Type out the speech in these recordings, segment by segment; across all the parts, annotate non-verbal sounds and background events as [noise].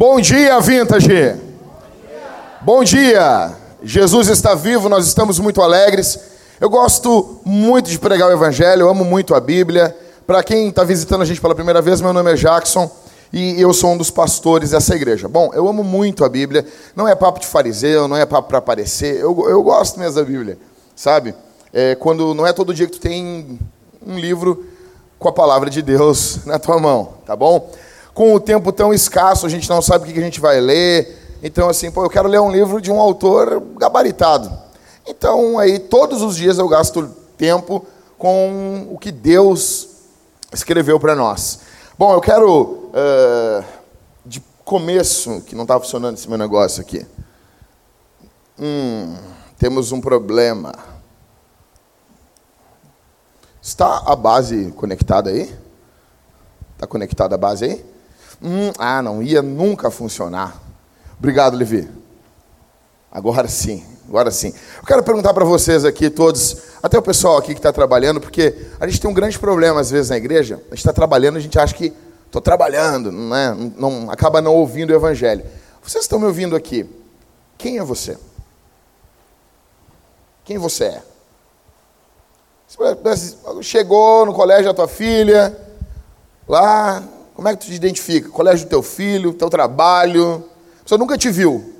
Bom dia, Vintage! Bom dia! Jesus está vivo, nós estamos muito alegres. Eu gosto muito de pregar o Evangelho, amo muito a Bíblia. Para quem está visitando a gente pela primeira vez, meu nome é Jackson e eu sou um dos pastores dessa igreja. Bom, eu amo muito a Bíblia, não é papo de fariseu, não é papo para aparecer, eu, eu gosto mesmo da Bíblia, sabe? É, quando não é todo dia que tu tem um livro com a palavra de Deus [laughs] na tua mão, tá bom? Com o tempo tão escasso, a gente não sabe o que a gente vai ler. Então, assim, pô, eu quero ler um livro de um autor gabaritado. Então, aí, todos os dias eu gasto tempo com o que Deus escreveu para nós. Bom, eu quero, uh, de começo, que não está funcionando esse meu negócio aqui. Hum, temos um problema. Está a base conectada aí? Está conectada a base aí? Hum, ah, não ia nunca funcionar. Obrigado, Levi. Agora sim, agora sim. Eu quero perguntar para vocês aqui, todos, até o pessoal aqui que está trabalhando, porque a gente tem um grande problema às vezes na igreja. A gente está trabalhando, a gente acha que estou trabalhando, não, é? não acaba não ouvindo o evangelho. Vocês estão me ouvindo aqui? Quem é você? Quem você é? Chegou no colégio a tua filha, lá, como é que tu te identifica? Colégio do teu filho, teu trabalho. A pessoa nunca te viu.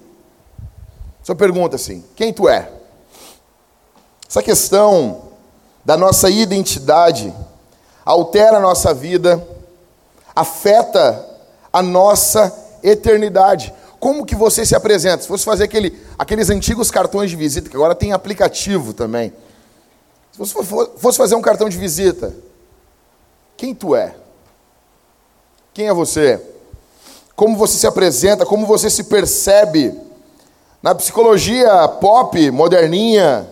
Só pergunta assim: quem tu é? Essa questão da nossa identidade altera a nossa vida, afeta a nossa eternidade. Como que você se apresenta? Se fosse fazer aquele, aqueles antigos cartões de visita, que agora tem aplicativo também. Se você fosse fazer um cartão de visita, quem tu é? Quem é você? Como você se apresenta? Como você se percebe? Na psicologia pop, moderninha,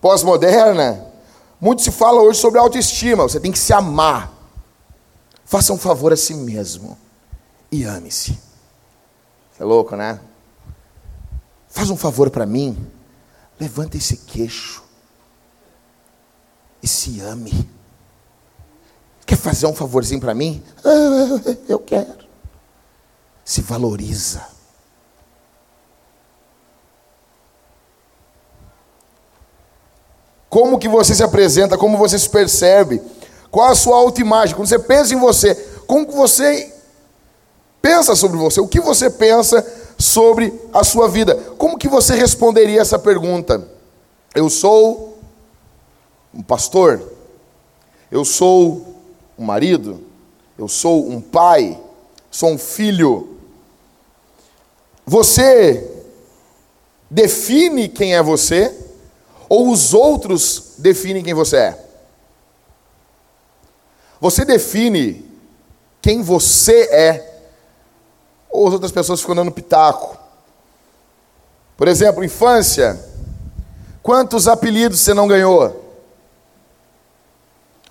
pós-moderna, muito se fala hoje sobre autoestima. Você tem que se amar. Faça um favor a si mesmo e ame-se. É louco, né? Faz um favor para mim. Levanta esse queixo e se ame. Quer fazer um favorzinho para mim? Ah, eu quero. Se valoriza. Como que você se apresenta, como você se percebe, qual a sua autoimagem, quando você pensa em você, como que você pensa sobre você, o que você pensa sobre a sua vida, como que você responderia essa pergunta? Eu sou um pastor, eu sou um marido, eu sou um pai, sou um filho. Você define quem é você ou os outros definem quem você é? Você define quem você é ou as outras pessoas ficam dando pitaco? Por exemplo, infância. Quantos apelidos você não ganhou?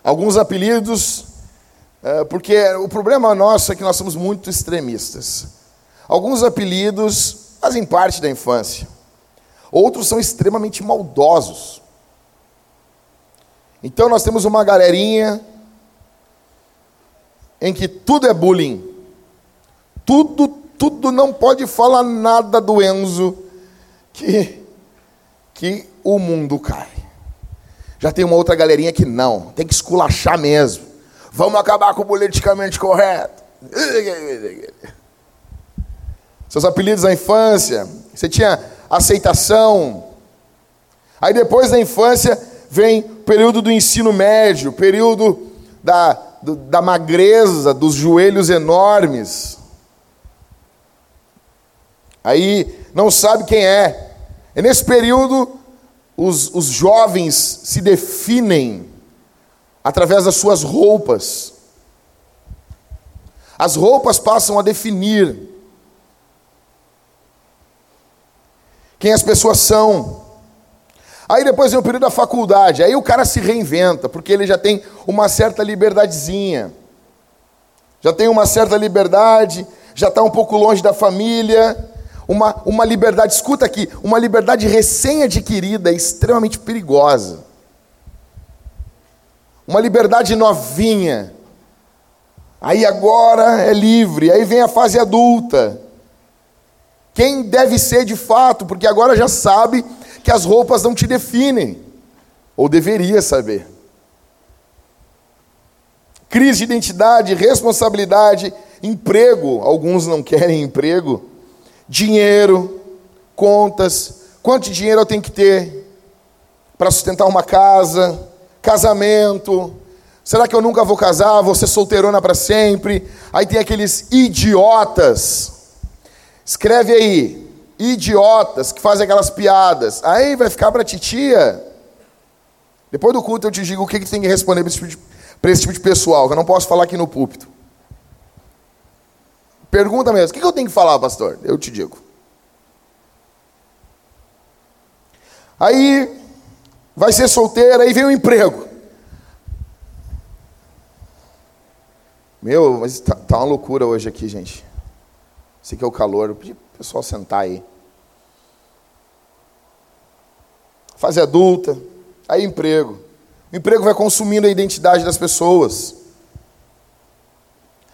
alguns apelidos, porque o problema nosso é que nós somos muito extremistas. Alguns apelidos fazem parte da infância, outros são extremamente maldosos. Então nós temos uma galerinha em que tudo é bullying, tudo, tudo não pode falar nada do Enzo que, que o mundo cai. Já tem uma outra galerinha que não, tem que esculachar mesmo. Vamos acabar com o politicamente correto. Seus apelidos na infância, você tinha aceitação. Aí depois da infância vem o período do ensino médio, período da, do, da magreza, dos joelhos enormes. Aí não sabe quem é. É nesse período os, os jovens se definem através das suas roupas. As roupas passam a definir quem as pessoas são. Aí depois vem o período da faculdade, aí o cara se reinventa, porque ele já tem uma certa liberdadezinha. Já tem uma certa liberdade, já está um pouco longe da família, uma, uma liberdade, escuta aqui, uma liberdade recém-adquirida é extremamente perigosa. Uma liberdade novinha. Aí agora é livre, aí vem a fase adulta. Quem deve ser de fato, porque agora já sabe que as roupas não te definem, ou deveria saber. Crise de identidade, responsabilidade, emprego, alguns não querem emprego, dinheiro, contas, quanto dinheiro eu tenho que ter para sustentar uma casa, casamento, será que eu nunca vou casar, vou ser solteirona para sempre? Aí tem aqueles idiotas, escreve aí, idiotas que fazem aquelas piadas, aí vai ficar para titia. Depois do culto eu te digo o que, que tem que responder para esse, tipo de, esse tipo de pessoal, que eu não posso falar aqui no púlpito. Pergunta mesmo, o que, que eu tenho que falar, pastor? Eu te digo. Aí vai ser solteira, aí vem o emprego. Meu, mas tá, tá, uma loucura hoje aqui, gente. Sei que é o calor. Eu pedi pro pessoal sentar aí. Fase adulta, aí emprego. O emprego vai consumindo a identidade das pessoas.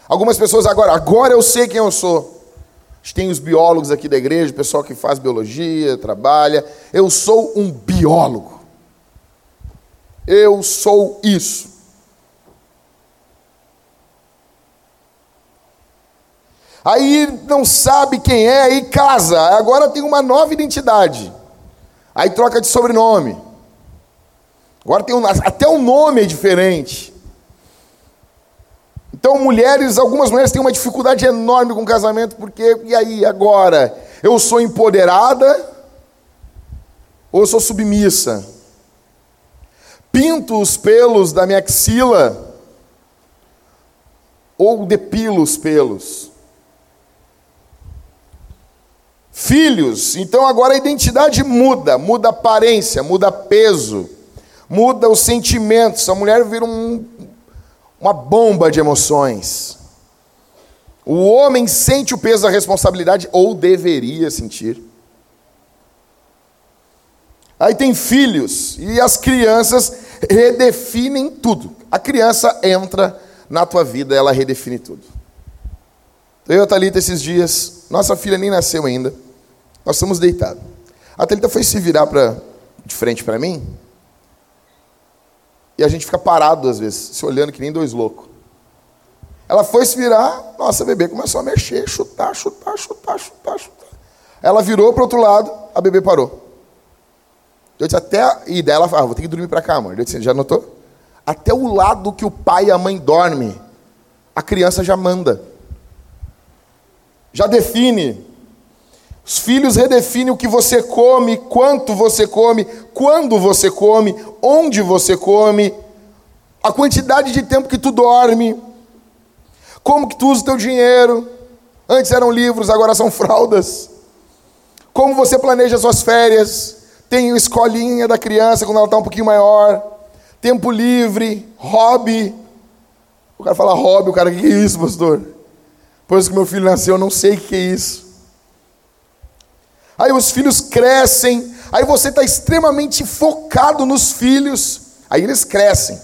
Algumas pessoas agora, agora eu sei quem eu sou. A gente tem os biólogos aqui da igreja, o pessoal que faz biologia, trabalha. Eu sou um biólogo. Eu sou isso. Aí não sabe quem é, aí casa. Agora tem uma nova identidade. Aí troca de sobrenome. Agora tem um, até o nome é diferente. Então, mulheres, algumas mulheres têm uma dificuldade enorme com o casamento, porque, e aí, agora? Eu sou empoderada ou eu sou submissa? Pinto os pelos da minha axila ou depilo os pelos? Filhos, então agora a identidade muda, muda a aparência, muda peso, muda os sentimentos. A mulher vira um, uma bomba de emoções. O homem sente o peso da responsabilidade, ou deveria sentir. Aí tem filhos, e as crianças redefinem tudo. A criança entra na tua vida, ela redefine tudo. Eu e a Thalita esses dias, nossa filha nem nasceu ainda, nós estamos deitados. A Thalita foi se virar pra, de frente para mim, e a gente fica parado às vezes, se olhando que nem dois loucos. Ela foi se virar, nossa, bebê começou a mexer, chutar, chutar, chutar, chutar, chutar. Ela virou para o outro lado, a bebê parou. Eu disse, até. E dela ela falou, ah, vou ter que dormir para cá, amor. Disse, já notou? Até o lado que o pai e a mãe dormem, a criança já manda. Já define. Os filhos redefinem o que você come, quanto você come, quando você come, onde você come, a quantidade de tempo que tu dorme, como que tu usa o teu dinheiro. Antes eram livros, agora são fraldas. Como você planeja suas férias. Tem escolinha da criança quando ela está um pouquinho maior. Tempo livre, hobby. O cara fala hobby, o cara, que é isso, pastor? Depois que meu filho nasceu, eu não sei o que é isso. Aí os filhos crescem, aí você está extremamente focado nos filhos, aí eles crescem.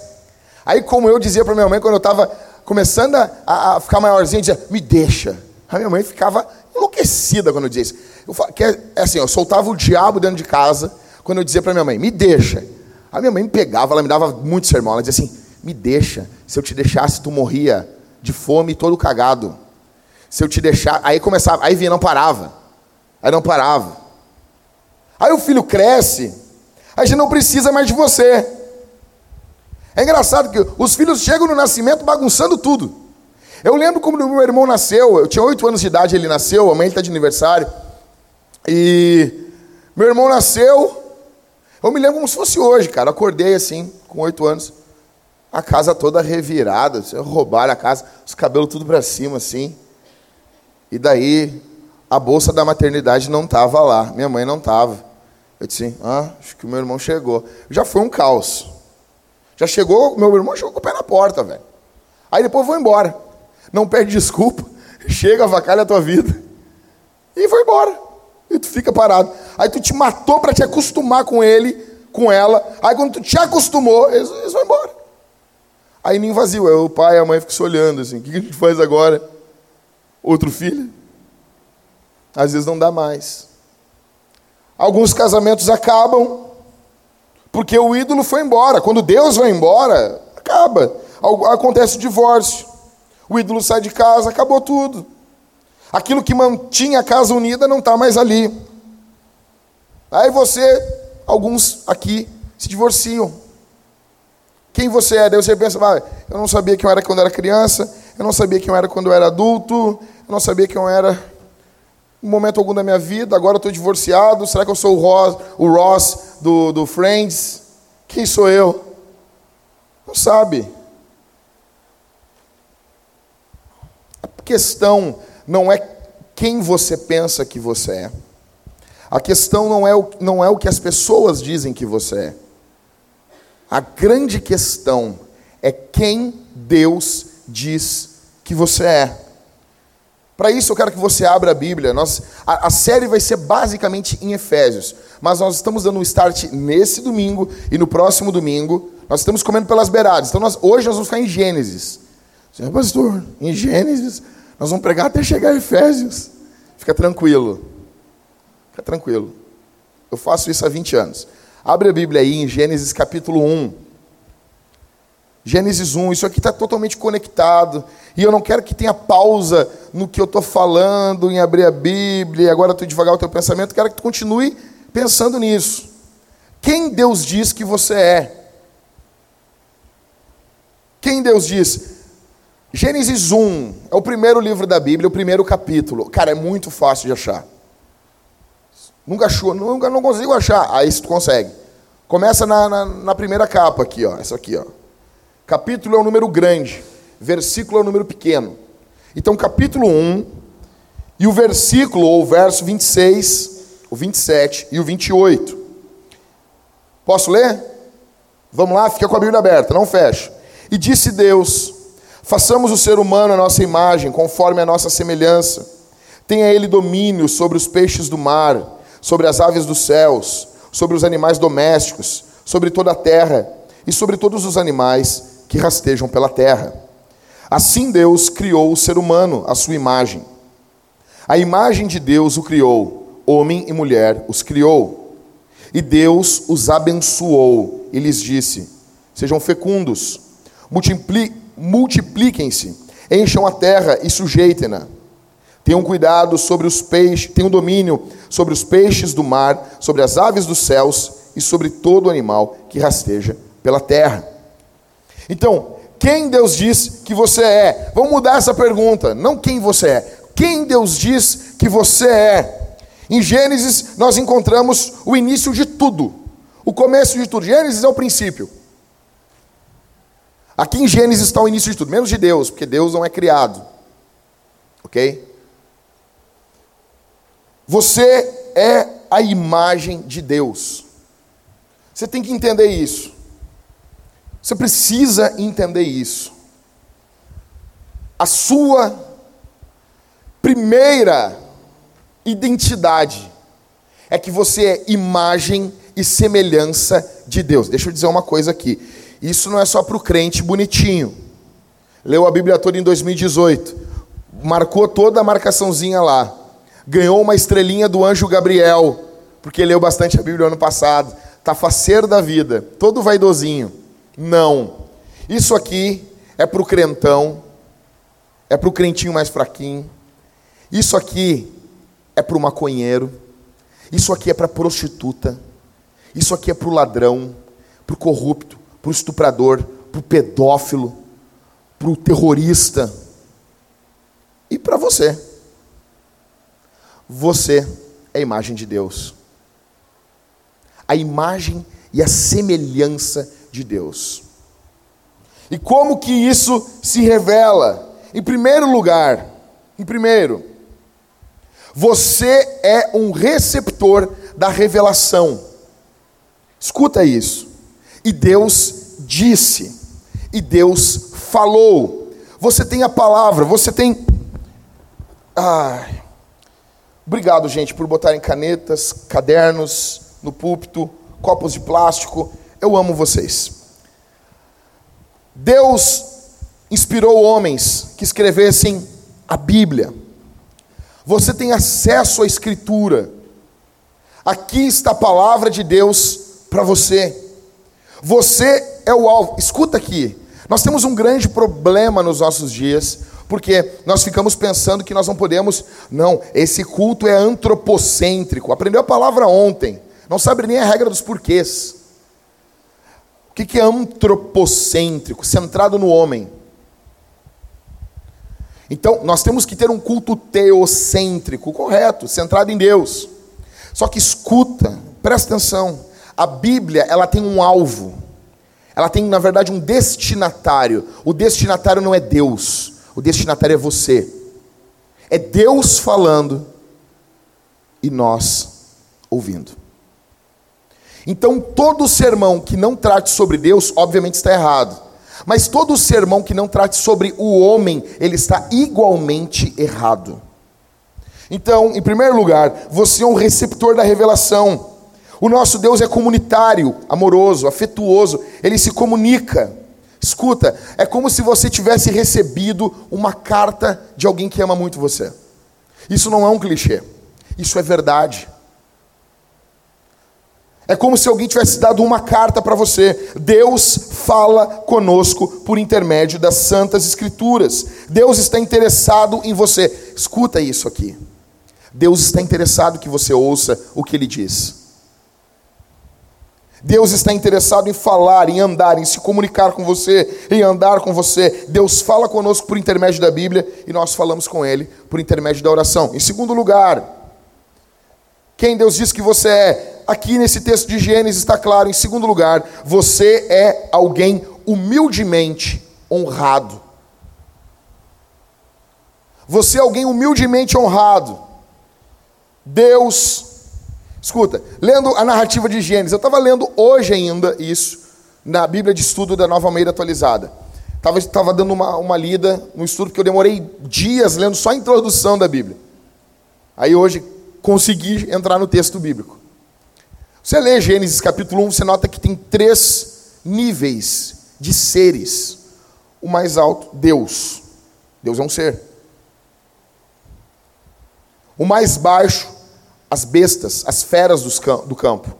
Aí, como eu dizia para minha mãe quando eu estava começando a, a, ficar maiorzinho, dizia, me deixa. A minha mãe ficava enlouquecida quando eu dizia isso. Eu, que é, é assim, eu soltava o diabo dentro de casa quando eu dizia para minha mãe, me deixa. A minha mãe me pegava, ela me dava muito sermão, ela dizia assim, me deixa. Se eu te deixasse, tu morria de fome todo cagado. Se eu te deixar, aí começava, aí vinha, não parava. Aí não parava. Aí o filho cresce, a gente não precisa mais de você. É engraçado que os filhos chegam no nascimento bagunçando tudo. Eu lembro como meu irmão nasceu, eu tinha oito anos de idade, ele nasceu, a mãe está de aniversário. E meu irmão nasceu, eu me lembro como se fosse hoje, cara. Acordei assim, com oito anos, a casa toda revirada, roubaram a casa, os cabelos tudo para cima assim. E daí a bolsa da maternidade não estava lá, minha mãe não estava. Eu disse, ah, acho que o meu irmão chegou. Já foi um caos. Já chegou, meu irmão chegou com o pé na porta, velho. Aí depois vou embora. Não pede desculpa, chega, avacalha a tua vida. E foi embora. E tu fica parado. Aí tu te matou para te acostumar com ele, com ela. Aí quando tu te acostumou, eles, eles vão embora. Aí nem vazio. Aí o pai e a mãe ficam se olhando assim. O que a gente faz agora? Outro filho? Às vezes não dá mais. Alguns casamentos acabam porque o ídolo foi embora. Quando Deus vai embora, acaba. Acontece o divórcio. O ídolo sai de casa, acabou tudo. Aquilo que mantinha a casa unida não está mais ali. Aí você, alguns aqui, se divorciam. Quem você é? Deus você pensa, ah, eu não sabia quem eu era quando era criança, eu não sabia quem eu era quando eu era adulto, eu não sabia quem eu era em momento algum da minha vida, agora eu estou divorciado, será que eu sou o Ross, o Ross do, do Friends? Quem sou eu? Não sabe. Questão não é quem você pensa que você é. A questão não é o, não é o que as pessoas dizem que você é. A grande questão é quem Deus diz que você é. Para isso eu quero que você abra a Bíblia. Nós, a, a, série vai ser basicamente em Efésios, mas nós estamos dando um start nesse domingo e no próximo domingo. Nós estamos comendo pelas beiradas. Então nós, hoje nós vamos ficar em Gênesis. Senhor pastor, em Gênesis nós vamos pregar até chegar a Efésios. Fica tranquilo. Fica tranquilo. Eu faço isso há 20 anos. Abre a Bíblia aí em Gênesis capítulo 1. Gênesis 1, isso aqui está totalmente conectado. E eu não quero que tenha pausa no que eu estou falando, em abrir a Bíblia, e agora estou devagar o teu pensamento. Quero que tu continue pensando nisso. Quem Deus diz que você é? Quem Deus diz? Gênesis 1 é o primeiro livro da Bíblia, o primeiro capítulo. Cara, é muito fácil de achar. Nunca achou, nunca não consigo achar. Aí tu consegue. Começa na, na, na primeira capa aqui, ó. Essa aqui, ó. Capítulo é um número grande, versículo é um número pequeno. Então, capítulo 1, e o versículo, ou o verso 26, o 27 e o 28. Posso ler? Vamos lá, fica com a Bíblia aberta, não fecha. E disse Deus: Façamos o ser humano a nossa imagem, conforme a nossa semelhança. Tenha ele domínio sobre os peixes do mar, sobre as aves dos céus, sobre os animais domésticos, sobre toda a terra e sobre todos os animais que rastejam pela terra. Assim Deus criou o ser humano à sua imagem. A imagem de Deus o criou, homem e mulher os criou. E Deus os abençoou e lhes disse: Sejam fecundos, multipliquem-se, encham a terra e sujeitem-na. Tenham cuidado sobre os peixes, tenham domínio sobre os peixes do mar, sobre as aves dos céus e sobre todo animal que rasteja pela terra. Então, quem Deus diz que você é? Vamos mudar essa pergunta. Não quem você é. Quem Deus diz que você é? Em Gênesis, nós encontramos o início de tudo. O começo de tudo. Gênesis é o princípio. Aqui em Gênesis está o início de tudo, menos de Deus, porque Deus não é criado. Ok? Você é a imagem de Deus. Você tem que entender isso. Você precisa entender isso. A sua primeira identidade é que você é imagem e semelhança de Deus. Deixa eu dizer uma coisa aqui. Isso não é só para o crente bonitinho. Leu a Bíblia toda em 2018. Marcou toda a marcaçãozinha lá. Ganhou uma estrelinha do anjo Gabriel, porque leu bastante a Bíblia ano passado. Tá faceiro da vida, todo vaidosinho. Não. Isso aqui é para o crentão, é para o crentinho mais fraquinho. Isso aqui é para o maconheiro. Isso aqui é para prostituta. Isso aqui é para o ladrão, para o corrupto, para o estuprador, para o pedófilo, para o terrorista. E para você. Você é a imagem de Deus. A imagem e a semelhança de Deus. E como que isso se revela? Em primeiro lugar, em primeiro, você é um receptor da revelação. Escuta isso. E Deus disse, e Deus falou. Você tem a palavra, você tem. Ai. Obrigado, gente, por botarem canetas, cadernos no púlpito, copos de plástico. Eu amo vocês. Deus inspirou homens que escrevessem a Bíblia. Você tem acesso à Escritura. Aqui está a palavra de Deus para você. Você é o alvo. Escuta aqui. Nós temos um grande problema nos nossos dias, porque nós ficamos pensando que nós não podemos. Não, esse culto é antropocêntrico. Aprendeu a palavra ontem. Não sabe nem a regra dos porquês. O que é antropocêntrico? Centrado no homem. Então, nós temos que ter um culto teocêntrico, correto, centrado em Deus. Só que escuta, presta atenção. A Bíblia, ela tem um alvo. Ela tem, na verdade, um destinatário. O destinatário não é Deus. O destinatário é você. É Deus falando e nós ouvindo. Então, todo sermão que não trate sobre Deus, obviamente está errado. Mas todo sermão que não trate sobre o homem, ele está igualmente errado. Então, em primeiro lugar, você é um receptor da revelação. O nosso Deus é comunitário, amoroso, afetuoso, ele se comunica. Escuta, é como se você tivesse recebido uma carta de alguém que ama muito você. Isso não é um clichê, isso é verdade. É como se alguém tivesse dado uma carta para você. Deus fala conosco por intermédio das Santas Escrituras. Deus está interessado em você. Escuta isso aqui. Deus está interessado que você ouça o que ele diz. Deus está interessado em falar, em andar, em se comunicar com você, em andar com você. Deus fala conosco por intermédio da Bíblia e nós falamos com Ele por intermédio da oração. Em segundo lugar, quem Deus diz que você é? aqui nesse texto de Gênesis está claro. Em segundo lugar, você é alguém humildemente honrado. Você é alguém humildemente honrado. Deus, escuta, lendo a narrativa de Gênesis, eu estava lendo hoje ainda isso, na Bíblia de Estudo da Nova Almeida Atualizada. Estava tava dando uma, uma lida no estudo, porque eu demorei dias lendo só a introdução da Bíblia. Aí hoje consegui entrar no texto bíblico. Você lê Gênesis capítulo 1, você nota que tem três níveis de seres. O mais alto, Deus. Deus é um ser. O mais baixo, as bestas, as feras do campo,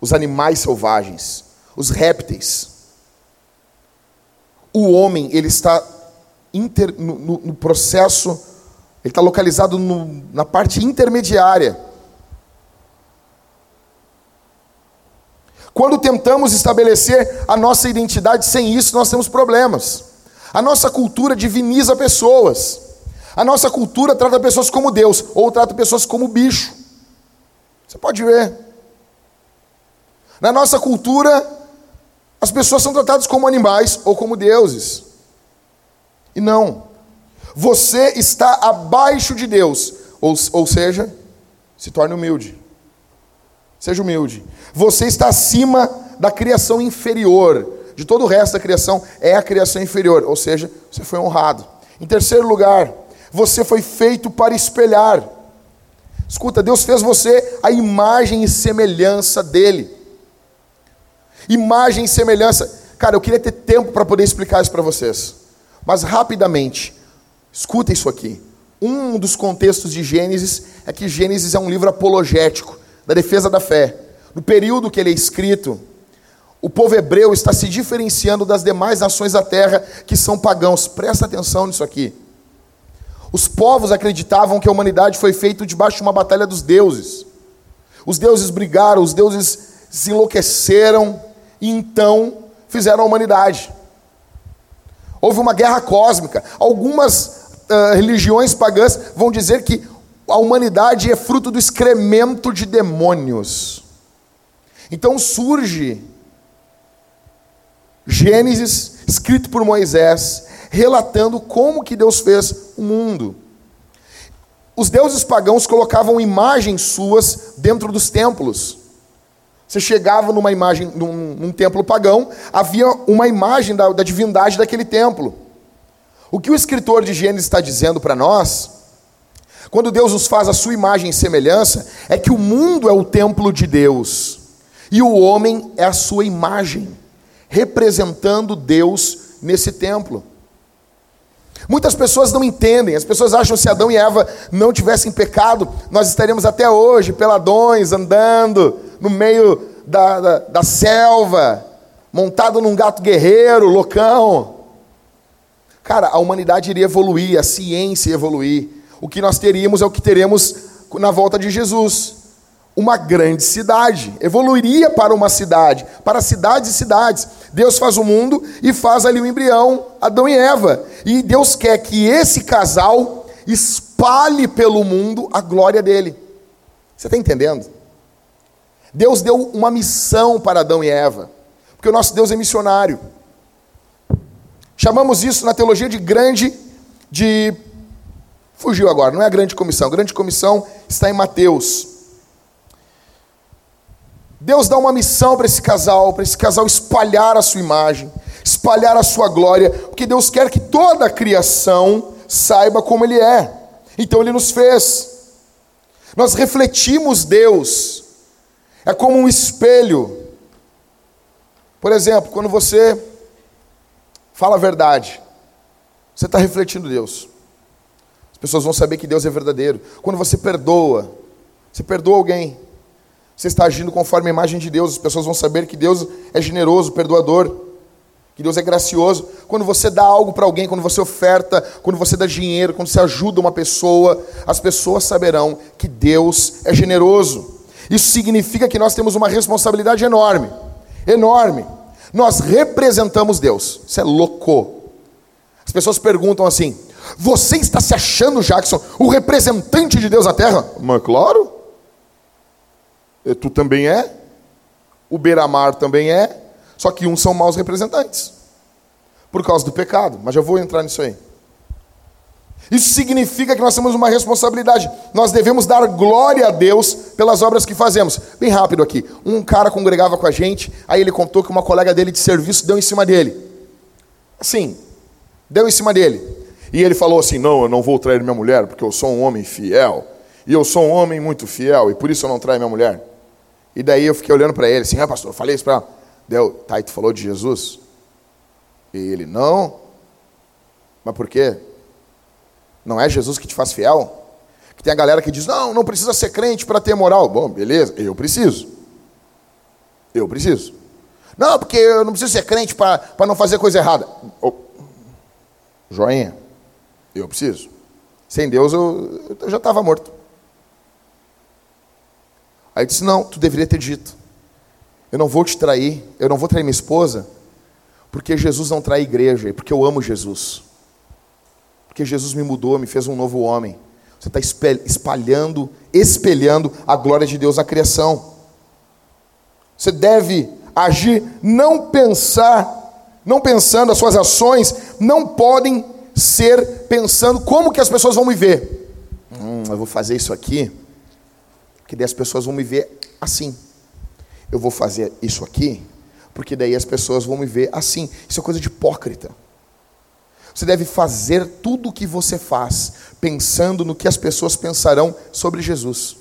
os animais selvagens, os répteis. O homem, ele está inter, no, no, processo, ele está localizado no, na parte intermediária Quando tentamos estabelecer a nossa identidade sem isso, nós temos problemas. A nossa cultura diviniza pessoas. A nossa cultura trata pessoas como Deus, ou trata pessoas como bicho. Você pode ver. Na nossa cultura, as pessoas são tratadas como animais ou como deuses. E não. Você está abaixo de Deus. Ou, ou seja, se torne humilde. Seja humilde. Você está acima da criação inferior. De todo o resto da criação é a criação inferior. Ou seja, você foi honrado. Em terceiro lugar, você foi feito para espelhar. Escuta, Deus fez você a imagem e semelhança dele. Imagem e semelhança. Cara, eu queria ter tempo para poder explicar isso para vocês. Mas rapidamente, escuta isso aqui. Um dos contextos de Gênesis é que Gênesis é um livro apologético da defesa da fé. No período que ele é escrito, o povo hebreu está se diferenciando das demais nações da terra que são pagãos. Presta atenção nisso aqui. Os povos acreditavam que a humanidade foi feita debaixo de uma batalha dos deuses. Os deuses brigaram, os deuses se enlouqueceram e então fizeram a humanidade. Houve uma guerra cósmica. Algumas uh, religiões pagãs vão dizer que a humanidade é fruto do excremento de demônios. Então surge Gênesis, escrito por Moisés, relatando como que Deus fez o mundo. Os deuses pagãos colocavam imagens suas dentro dos templos. Você chegava numa imagem, num, num templo pagão, havia uma imagem da, da divindade daquele templo. O que o escritor de Gênesis está dizendo para nós quando Deus nos faz a sua imagem e semelhança, é que o mundo é o templo de Deus e o homem é a sua imagem, representando Deus nesse templo. Muitas pessoas não entendem, as pessoas acham que se Adão e Eva não tivessem pecado, nós estaríamos até hoje peladões, andando no meio da, da, da selva, montado num gato guerreiro, loucão. Cara, a humanidade iria evoluir, a ciência ia evoluir. O que nós teríamos é o que teremos na volta de Jesus. Uma grande cidade, evoluiria para uma cidade, para cidades e cidades. Deus faz o mundo e faz ali o embrião, Adão e Eva. E Deus quer que esse casal espalhe pelo mundo a glória dele. Você está entendendo? Deus deu uma missão para Adão e Eva, porque o nosso Deus é missionário. Chamamos isso na teologia de grande, de. Fugiu agora, não é a grande comissão. A grande comissão está em Mateus. Deus dá uma missão para esse casal, para esse casal espalhar a sua imagem, espalhar a sua glória, porque Deus quer que toda a criação saiba como Ele é. Então Ele nos fez. Nós refletimos Deus. É como um espelho. Por exemplo, quando você fala a verdade, você está refletindo Deus. As pessoas vão saber que Deus é verdadeiro. Quando você perdoa, você perdoa alguém, você está agindo conforme a imagem de Deus, as pessoas vão saber que Deus é generoso, perdoador, que Deus é gracioso. Quando você dá algo para alguém, quando você oferta, quando você dá dinheiro, quando você ajuda uma pessoa, as pessoas saberão que Deus é generoso. Isso significa que nós temos uma responsabilidade enorme, enorme. Nós representamos Deus. Isso é louco. As pessoas perguntam assim: Você está se achando, Jackson, o representante de Deus na terra? Mas claro. E tu também é, o Beiramar também é, só que uns são maus representantes, por causa do pecado, mas já vou entrar nisso aí. Isso significa que nós temos uma responsabilidade. Nós devemos dar glória a Deus pelas obras que fazemos. Bem rápido aqui. Um cara congregava com a gente, aí ele contou que uma colega dele de serviço deu em cima dele. Assim, deu em cima dele. E ele falou assim: Não, eu não vou trair minha mulher, porque eu sou um homem fiel. E eu sou um homem muito fiel, e por isso eu não traio minha mulher. E daí eu fiquei olhando para ele assim, ah, pastor, falei isso para. Deu, tá, e tu falou de Jesus? E ele, não. Mas por quê? Não é Jesus que te faz fiel? Que tem a galera que diz, não, não precisa ser crente para ter moral. Bom, beleza, eu preciso. Eu preciso. Não, porque eu não preciso ser crente para não fazer coisa errada. Oh, joinha, eu preciso. Sem Deus eu, eu já estava morto. Aí disse: Não, tu deveria ter dito. Eu não vou te trair, eu não vou trair minha esposa, porque Jesus não trai a igreja, e porque eu amo Jesus. Porque Jesus me mudou, me fez um novo homem. Você está espalhando, espelhando a glória de Deus na criação. Você deve agir, não pensar, não pensando, as suas ações não podem ser pensando como que as pessoas vão me ver. Hum, eu vou fazer isso aqui, que daí as pessoas vão me ver assim. Eu vou fazer isso aqui, porque daí as pessoas vão me ver assim. Isso é coisa de hipócrita. Você deve fazer tudo o que você faz, pensando no que as pessoas pensarão sobre Jesus.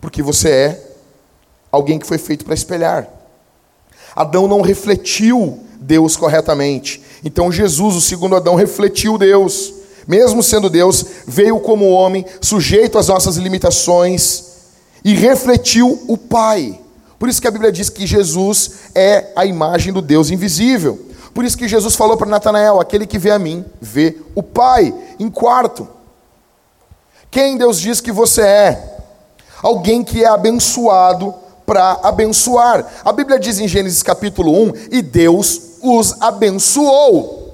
Porque você é alguém que foi feito para espelhar. Adão não refletiu Deus corretamente. Então Jesus, o segundo Adão, refletiu Deus mesmo sendo Deus, veio como homem, sujeito às nossas limitações e refletiu o Pai. Por isso que a Bíblia diz que Jesus é a imagem do Deus invisível. Por isso que Jesus falou para Natanael: aquele que vê a mim, vê o Pai. Em quarto, quem Deus diz que você é? Alguém que é abençoado para abençoar. A Bíblia diz em Gênesis capítulo 1: e Deus os abençoou.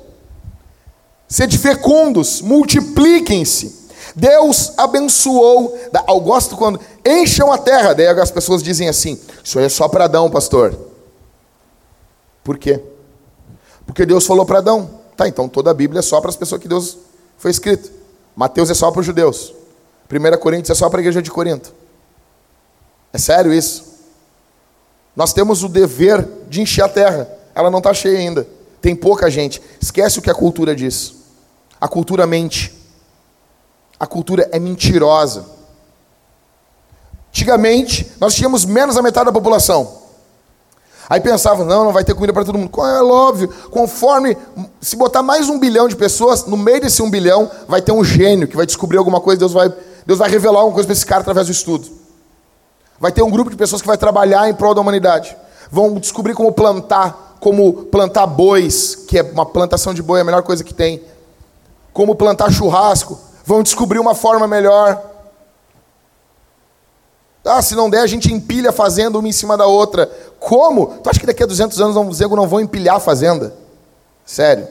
Sede fecundos, multipliquem-se. Deus abençoou. Eu gosto quando encham a terra. Daí as pessoas dizem assim: Isso aí é só para Adão, pastor. Por quê? Porque Deus falou para Adão. Tá, então toda a Bíblia é só para as pessoas que Deus foi escrito. Mateus é só para os judeus. 1 Coríntios é só para a igreja de Corinto. É sério isso? Nós temos o dever de encher a terra. Ela não está cheia ainda. Tem pouca gente. Esquece o que a cultura diz. A cultura mente. A cultura é mentirosa. Antigamente, nós tínhamos menos da metade da população. Aí pensava, não, não vai ter comida para todo mundo. É óbvio, conforme, se botar mais um bilhão de pessoas, no meio desse um bilhão, vai ter um gênio que vai descobrir alguma coisa, Deus vai, Deus vai revelar alguma coisa para esse cara através do estudo. Vai ter um grupo de pessoas que vai trabalhar em prol da humanidade. Vão descobrir como plantar, como plantar bois, que é uma plantação de boi é a melhor coisa que tem. Como plantar churrasco. Vão descobrir uma forma melhor. Ah, se não der, a gente empilha a fazenda uma em cima da outra. Como? Tu acha que daqui a 200 anos os negros não vão empilhar a fazenda? Sério.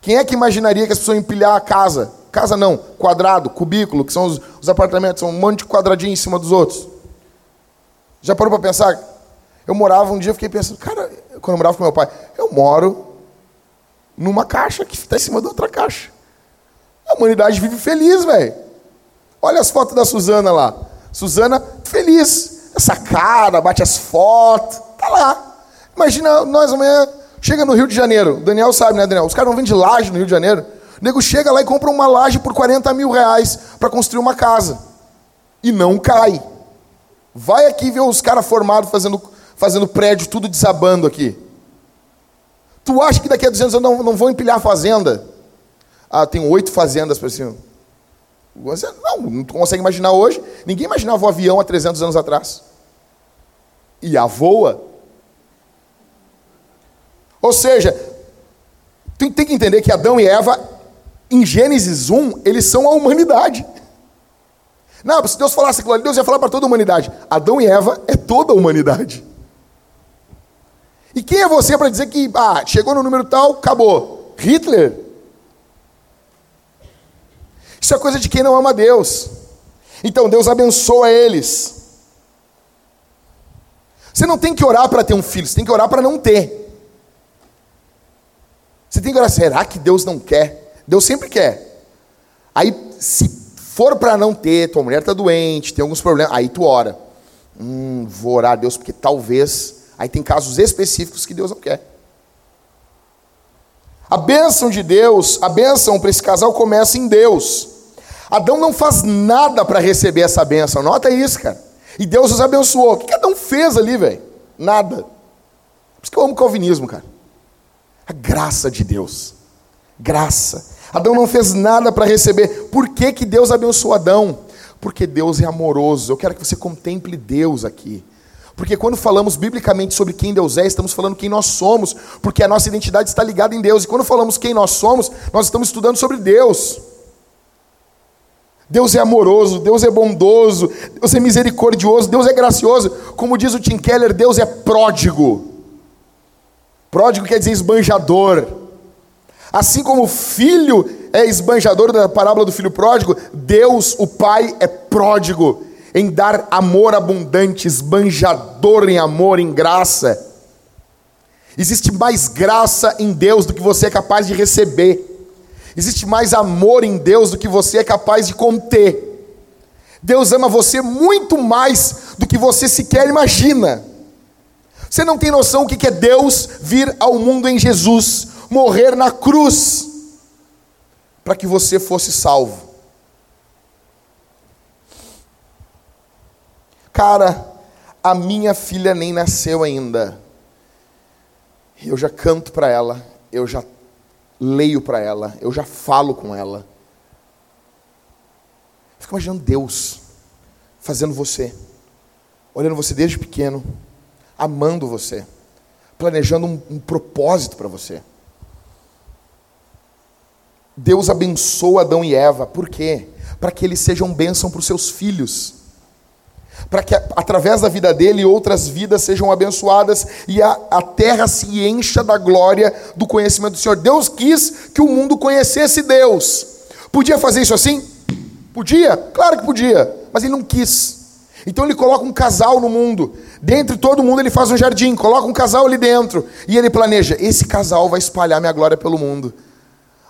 Quem é que imaginaria que as pessoas empilhar a casa? Casa não, quadrado, cubículo, que são os, os apartamentos, são um monte de quadradinho em cima dos outros. Já parou para pensar? Eu morava um dia, fiquei pensando, cara, quando eu morava com meu pai, eu moro numa caixa que está em cima da outra caixa. A humanidade vive feliz, velho. Olha as fotos da Suzana lá. Suzana feliz. Essa cara, bate as fotos, tá lá. Imagina nós amanhã, chega no Rio de Janeiro. O Daniel sabe, né, Daniel? Os caras não de laje no Rio de Janeiro. O nego chega lá e compra uma laje por 40 mil reais para construir uma casa. E não cai. Vai aqui ver os caras formados fazendo, fazendo prédio, tudo desabando aqui. Tu acha que daqui a 200 anos não, não vão empilhar fazenda? Ah, tem oito fazendas para cima. Você, não, não consegue imaginar hoje. Ninguém imaginava o avião há 300 anos atrás. E a voa. Ou seja, tem, tem que entender que Adão e Eva, em Gênesis 1, eles são a humanidade. Não, se Deus falasse aquilo ali, Deus ia falar para toda a humanidade. Adão e Eva é toda a humanidade. E quem é você para dizer que ah, chegou no número tal, acabou? Hitler? Isso é coisa de quem não ama Deus. Então Deus abençoa eles. Você não tem que orar para ter um filho, você tem que orar para não ter. Você tem que orar, será que Deus não quer? Deus sempre quer. Aí, se for para não ter, tua mulher está doente, tem alguns problemas, aí tu ora. Hum, vou orar a Deus, porque talvez. Aí tem casos específicos que Deus não quer. A bênção de Deus, a bênção para esse casal começa em Deus. Adão não faz nada para receber essa bênção, nota isso, cara. E Deus os abençoou. O que Adão fez ali, velho? Nada. Por isso que eu amo calvinismo, cara. A graça de Deus. Graça. Adão não fez nada para receber. Por que, que Deus abençoou Adão? Porque Deus é amoroso. Eu quero que você contemple Deus aqui. Porque quando falamos biblicamente sobre quem Deus é, estamos falando quem nós somos, porque a nossa identidade está ligada em Deus. E quando falamos quem nós somos, nós estamos estudando sobre Deus. Deus é amoroso, Deus é bondoso, Deus é misericordioso, Deus é gracioso. Como diz o Tim Keller, Deus é pródigo. Pródigo quer dizer esbanjador. Assim como o filho é esbanjador da parábola do filho pródigo, Deus, o Pai, é pródigo em dar amor abundante, esbanjador em amor, em graça. Existe mais graça em Deus do que você é capaz de receber. Existe mais amor em Deus do que você é capaz de conter. Deus ama você muito mais do que você sequer imagina. Você não tem noção o que é Deus vir ao mundo em Jesus, morrer na cruz para que você fosse salvo. Cara, a minha filha nem nasceu ainda. Eu já canto para ela, eu já leio para ela, eu já falo com ela. Fico imaginando Deus fazendo você, olhando você desde pequeno, amando você, planejando um, um propósito para você. Deus abençoa Adão e Eva, por quê? Para que eles sejam bênção para os seus filhos. Para que através da vida dele outras vidas sejam abençoadas e a, a terra se encha da glória do conhecimento do Senhor. Deus quis que o mundo conhecesse Deus. Podia fazer isso assim? Podia? Claro que podia, mas ele não quis. Então ele coloca um casal no mundo. Dentre todo mundo ele faz um jardim, coloca um casal ali dentro. E ele planeja: esse casal vai espalhar minha glória pelo mundo.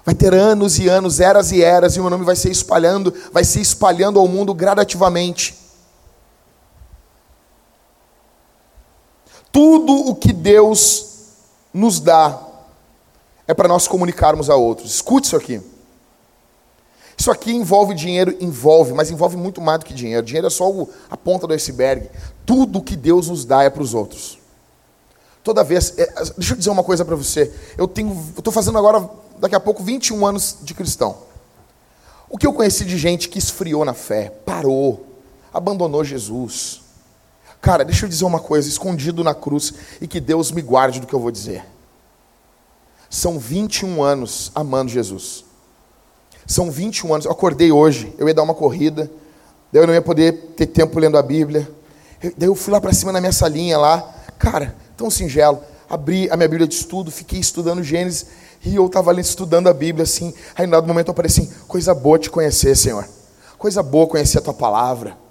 Vai ter anos e anos, eras e eras, e o meu nome vai ser espalhando, vai se espalhando ao mundo gradativamente. Tudo o que Deus nos dá é para nós comunicarmos a outros. Escute isso aqui. Isso aqui envolve dinheiro, envolve, mas envolve muito mais do que dinheiro. Dinheiro é só a ponta do iceberg. Tudo o que Deus nos dá é para os outros. Toda vez, é, deixa eu dizer uma coisa para você. Eu tenho, eu estou fazendo agora, daqui a pouco, 21 anos de cristão. O que eu conheci de gente que esfriou na fé, parou, abandonou Jesus. Cara, deixa eu dizer uma coisa, escondido na cruz, e que Deus me guarde do que eu vou dizer. São 21 anos amando Jesus. São 21 anos. Eu acordei hoje, eu ia dar uma corrida, daí eu não ia poder ter tempo lendo a Bíblia. daí eu fui lá para cima na minha salinha lá, cara, tão singelo. Abri a minha Bíblia de estudo, fiquei estudando Gênesis, e eu estava ali estudando a Bíblia, assim. Aí, no dado momento, eu apareci assim: coisa boa te conhecer, Senhor. Coisa boa conhecer a tua palavra.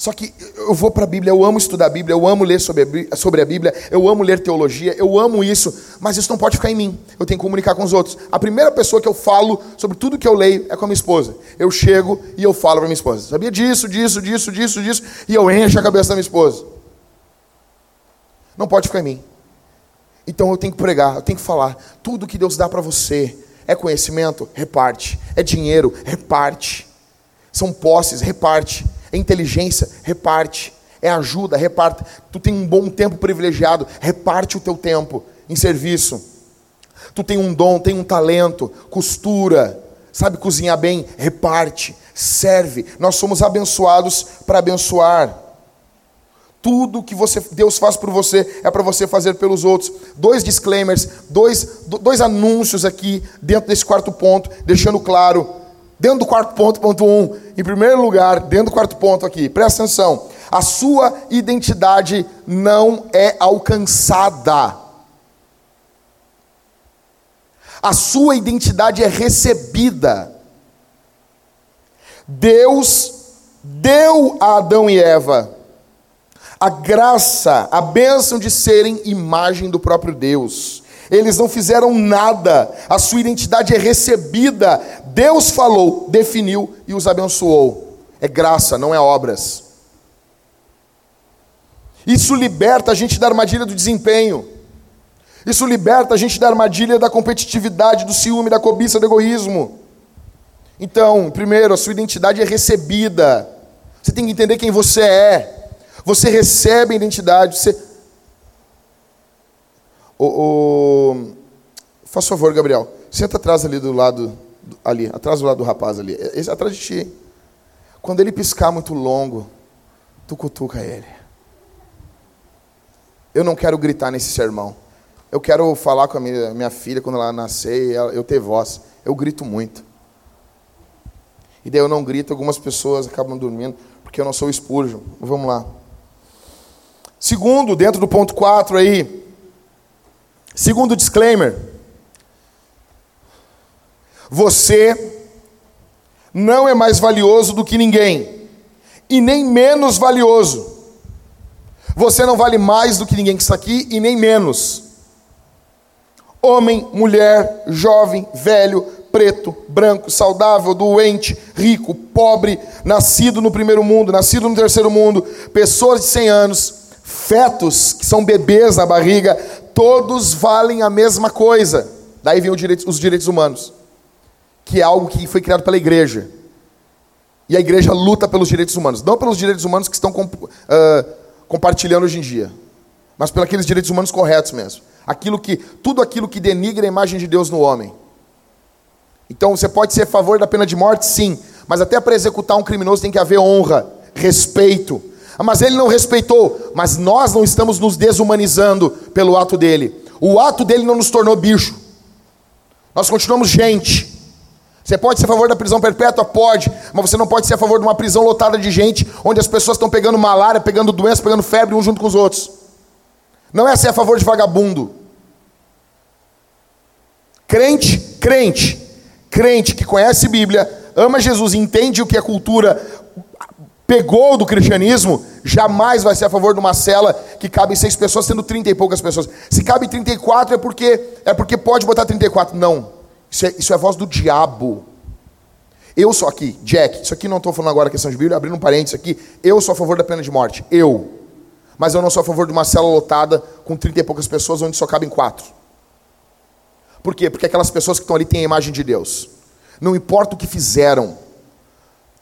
Só que eu vou para a Bíblia, eu amo estudar a Bíblia, eu amo ler sobre a, sobre a Bíblia, eu amo ler teologia, eu amo isso, mas isso não pode ficar em mim. Eu tenho que comunicar com os outros. A primeira pessoa que eu falo sobre tudo que eu leio é com a minha esposa. Eu chego e eu falo para minha esposa: sabia disso, disso, disso, disso, disso, e eu encho a cabeça da minha esposa. Não pode ficar em mim. Então eu tenho que pregar, eu tenho que falar. Tudo que Deus dá para você é conhecimento, reparte. É dinheiro, reparte. São posses, reparte. É inteligência, reparte. É ajuda, reparte. Tu tem um bom tempo privilegiado, reparte o teu tempo em serviço. Tu tem um dom, tem um talento, costura, sabe cozinhar bem, reparte, serve. Nós somos abençoados para abençoar. Tudo que você, Deus faz por você é para você fazer pelos outros. Dois disclaimers, dois, dois anúncios aqui dentro desse quarto ponto, deixando claro. Dentro do quarto ponto, ponto um, em primeiro lugar, dentro do quarto ponto aqui, presta atenção. A sua identidade não é alcançada. A sua identidade é recebida. Deus deu a Adão e Eva a graça, a bênção de serem imagem do próprio Deus. Eles não fizeram nada, a sua identidade é recebida. Deus falou, definiu e os abençoou. É graça, não é obras. Isso liberta a gente da armadilha do desempenho. Isso liberta a gente da armadilha da competitividade, do ciúme, da cobiça, do egoísmo. Então, primeiro, a sua identidade é recebida. Você tem que entender quem você é. Você recebe a identidade. Você... O, o... Faz favor, Gabriel. Senta atrás ali do lado. Ali, atrás do lado do rapaz ali. Esse, atrás de ti. Quando ele piscar muito longo, tu cutuca ele. Eu não quero gritar nesse sermão. Eu quero falar com a minha, minha filha quando ela nascer, eu ter voz. Eu grito muito. E daí eu não grito, algumas pessoas acabam dormindo, porque eu não sou expurjo. Vamos lá. Segundo, dentro do ponto 4 aí, segundo disclaimer, você não é mais valioso do que ninguém, e nem menos valioso. Você não vale mais do que ninguém que está aqui, e nem menos. Homem, mulher, jovem, velho, preto, branco, saudável, doente, rico, pobre, nascido no primeiro mundo, nascido no terceiro mundo, pessoas de 100 anos, fetos, que são bebês na barriga, todos valem a mesma coisa. Daí vem direito, os direitos humanos, que é algo que foi criado pela igreja. E a igreja luta pelos direitos humanos, não pelos direitos humanos que estão comp uh, compartilhando hoje em dia, mas pelos direitos humanos corretos mesmo. Aquilo que, tudo aquilo que denigra a imagem de Deus no homem. Então você pode ser a favor da pena de morte, sim, mas até para executar um criminoso tem que haver honra, respeito. Ah, mas ele não respeitou. Mas nós não estamos nos desumanizando pelo ato dele. O ato dele não nos tornou bicho. Nós continuamos gente. Você pode ser a favor da prisão perpétua? Pode. Mas você não pode ser a favor de uma prisão lotada de gente, onde as pessoas estão pegando malária, pegando doença, pegando febre um junto com os outros. Não é ser a favor de vagabundo. Crente, crente, crente que conhece Bíblia, ama Jesus, entende o que é cultura, pegou do cristianismo, jamais vai ser a favor de uma cela que cabe seis pessoas, sendo trinta e poucas pessoas. Se cabe 34 é porque é porque pode botar 34. Não. Isso é, isso é voz do diabo. Eu sou aqui, Jack, isso aqui não estou falando agora questão de Bíblia, abrindo um parênteses aqui, eu sou a favor da pena de morte. Eu. Mas eu não sou a favor de uma cela lotada com trinta e poucas pessoas onde só cabem quatro. Por quê? Porque aquelas pessoas que estão ali têm a imagem de Deus. Não importa o que fizeram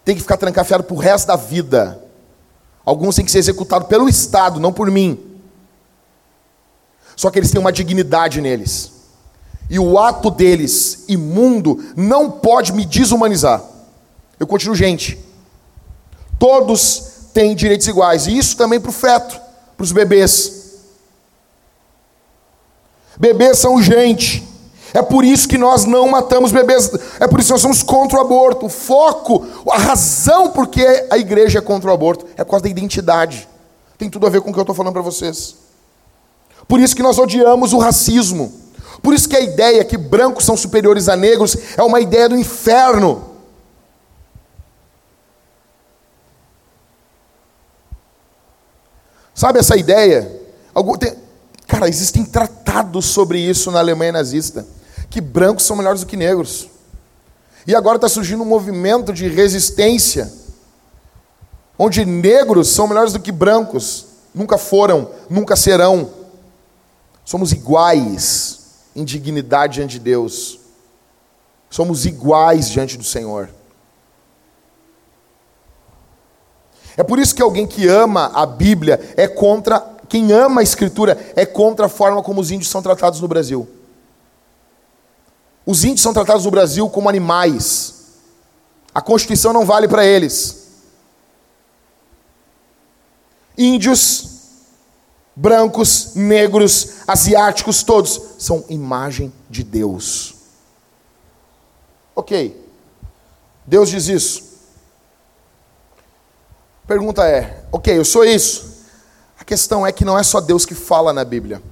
tem que ficar trancafiado o resto da vida. Alguns têm que ser executados pelo Estado, não por mim. Só que eles têm uma dignidade neles. E o ato deles, imundo, não pode me desumanizar. Eu continuo gente. Todos têm direitos iguais. E isso também para o feto, para os bebês. Bebês são gente. É por isso que nós não matamos bebês. É por isso que nós somos contra o aborto. O foco, a razão por que a igreja é contra o aborto é por causa da identidade. Tem tudo a ver com o que eu estou falando para vocês. Por isso que nós odiamos o racismo. Por isso que a ideia que brancos são superiores a negros é uma ideia do inferno. Sabe essa ideia? Cara, existem tratados sobre isso na Alemanha nazista, que brancos são melhores do que negros. E agora está surgindo um movimento de resistência, onde negros são melhores do que brancos. Nunca foram, nunca serão. Somos iguais em dignidade diante de Deus. Somos iguais diante do Senhor. É por isso que alguém que ama a Bíblia é contra quem ama a Escritura é contra a forma como os índios são tratados no Brasil. Os índios são tratados no Brasil como animais. A Constituição não vale para eles. Índios, brancos, negros, asiáticos, todos são imagem de Deus. Ok. Deus diz isso. Pergunta é: ok, eu sou isso questão é que não é só Deus que fala na Bíblia.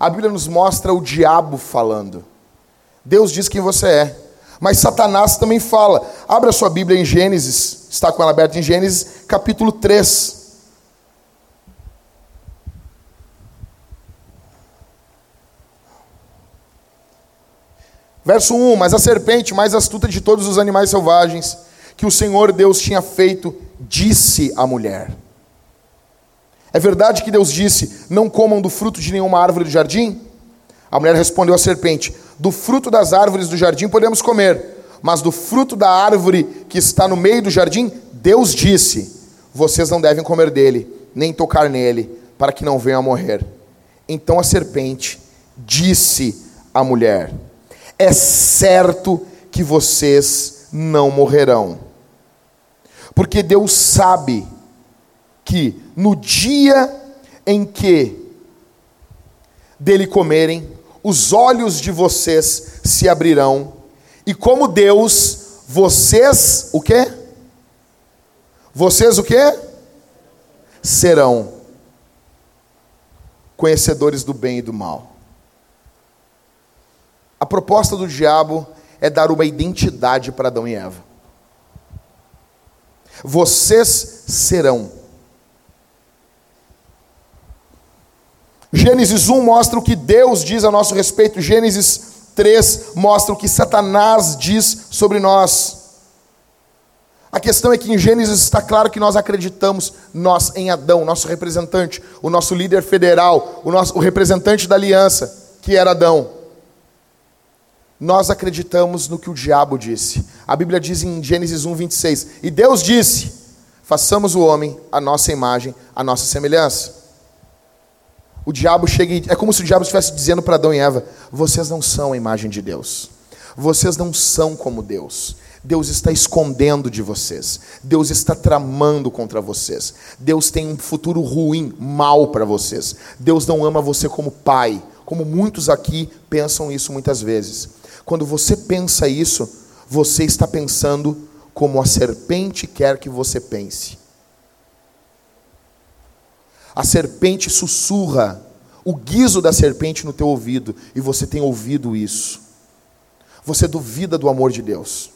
A Bíblia nos mostra o diabo falando. Deus diz quem você é. Mas Satanás também fala. Abra sua Bíblia em Gênesis, está com ela aberta em Gênesis, capítulo 3. Verso 1: Mas a serpente, mais astuta de todos os animais selvagens, que o Senhor Deus tinha feito, disse à mulher: é verdade que Deus disse: Não comam do fruto de nenhuma árvore do jardim? A mulher respondeu à serpente: Do fruto das árvores do jardim podemos comer, mas do fruto da árvore que está no meio do jardim, Deus disse: Vocês não devem comer dele, nem tocar nele, para que não venham a morrer. Então a serpente disse à mulher: É certo que vocês não morrerão, porque Deus sabe que no dia em que dele comerem, os olhos de vocês se abrirão, e como Deus, vocês o quê? Vocês o quê? Serão conhecedores do bem e do mal. A proposta do diabo é dar uma identidade para Adão e Eva. Vocês serão Gênesis 1 mostra o que Deus diz a nosso respeito, Gênesis 3 mostra o que Satanás diz sobre nós. A questão é que em Gênesis está claro que nós acreditamos, nós em Adão, nosso representante, o nosso líder federal, o, nosso, o representante da aliança, que era Adão. Nós acreditamos no que o diabo disse. A Bíblia diz em Gênesis 1, 26: E Deus disse: façamos o homem a nossa imagem, a nossa semelhança. O diabo chega e, é como se o diabo estivesse dizendo para Adão e Eva: vocês não são a imagem de Deus. Vocês não são como Deus. Deus está escondendo de vocês. Deus está tramando contra vocês. Deus tem um futuro ruim, mal para vocês. Deus não ama você como pai, como muitos aqui pensam isso muitas vezes. Quando você pensa isso, você está pensando como a serpente quer que você pense. A serpente sussurra o guizo da serpente no teu ouvido e você tem ouvido isso. Você duvida do amor de Deus.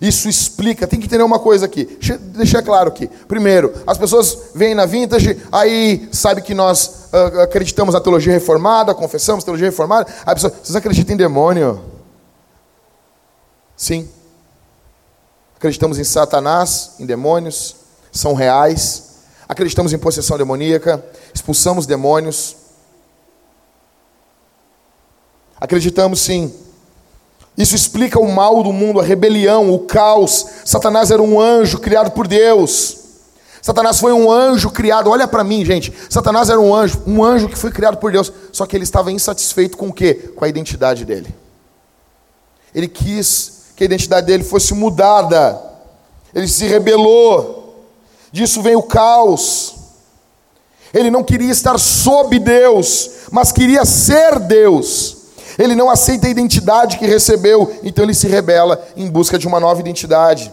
Isso explica, tem que entender uma coisa aqui, deixar claro aqui. Primeiro, as pessoas vêm na vintage, aí sabe que nós uh, acreditamos na teologia reformada, confessamos teologia reformada. Aí a pessoa, vocês acreditam em demônio? Sim. Acreditamos em Satanás, em demônios, são reais acreditamos em possessão demoníaca, expulsamos demônios. Acreditamos sim. Isso explica o mal do mundo, a rebelião, o caos. Satanás era um anjo criado por Deus. Satanás foi um anjo criado, olha para mim, gente. Satanás era um anjo, um anjo que foi criado por Deus, só que ele estava insatisfeito com o quê? Com a identidade dele. Ele quis que a identidade dele fosse mudada. Ele se rebelou. Disso vem o caos. Ele não queria estar sob Deus, mas queria ser Deus. Ele não aceita a identidade que recebeu, então ele se rebela em busca de uma nova identidade.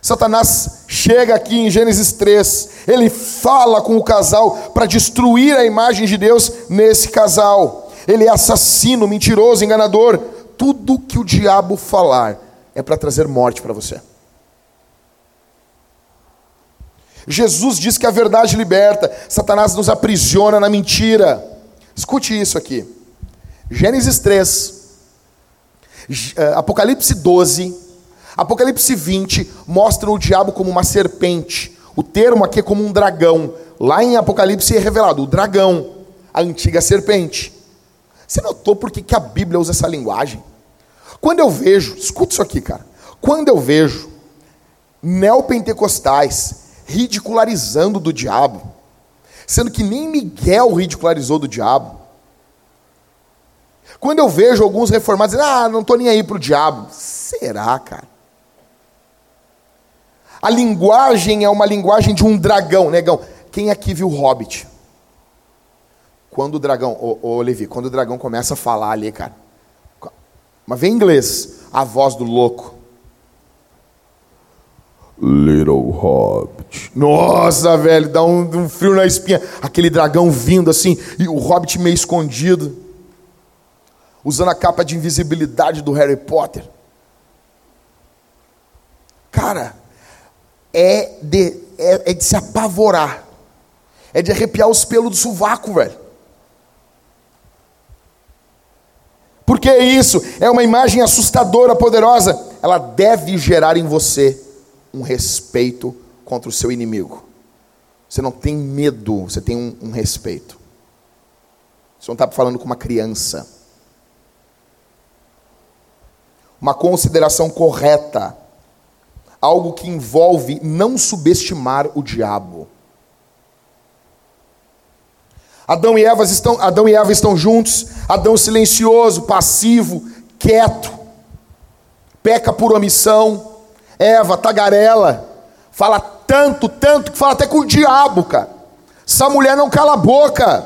Satanás chega aqui em Gênesis 3, ele fala com o casal para destruir a imagem de Deus nesse casal. Ele é assassino, mentiroso, enganador. Tudo que o diabo falar é para trazer morte para você. Jesus diz que a verdade liberta, Satanás nos aprisiona na mentira. Escute isso aqui. Gênesis 3, eh, Apocalipse 12, Apocalipse 20 mostra o diabo como uma serpente. O termo aqui é como um dragão. Lá em Apocalipse é revelado o dragão, a antiga serpente. Você notou por que, que a Bíblia usa essa linguagem? Quando eu vejo, escuta isso aqui, cara. Quando eu vejo neopentecostais ridicularizando do diabo, sendo que nem Miguel ridicularizou do diabo. Quando eu vejo alguns reformados dizendo, ah, não estou nem aí para o diabo. Será, cara? A linguagem é uma linguagem de um dragão, negão. Quem aqui viu Hobbit? Quando o dragão, ô, ô Levi, quando o dragão começa a falar ali, cara. Mas vem em inglês, a voz do louco. Little Hobbit. Nossa, velho, dá um, um, frio na espinha. Aquele dragão vindo assim, e o Hobbit meio escondido, usando a capa de invisibilidade do Harry Potter. Cara, é de, é, é de se apavorar, é de arrepiar os pelos do sovaco, velho. Porque é isso, é uma imagem assustadora, poderosa. Ela deve gerar em você um respeito contra o seu inimigo. Você não tem medo, você tem um, um respeito. Você não está falando com uma criança. Uma consideração correta algo que envolve não subestimar o diabo. Adão e, Eva estão, Adão e Eva estão juntos, Adão silencioso, passivo, quieto, peca por omissão, Eva tagarela, fala tanto, tanto, que fala até com o diabo, cara. Essa mulher não cala a boca.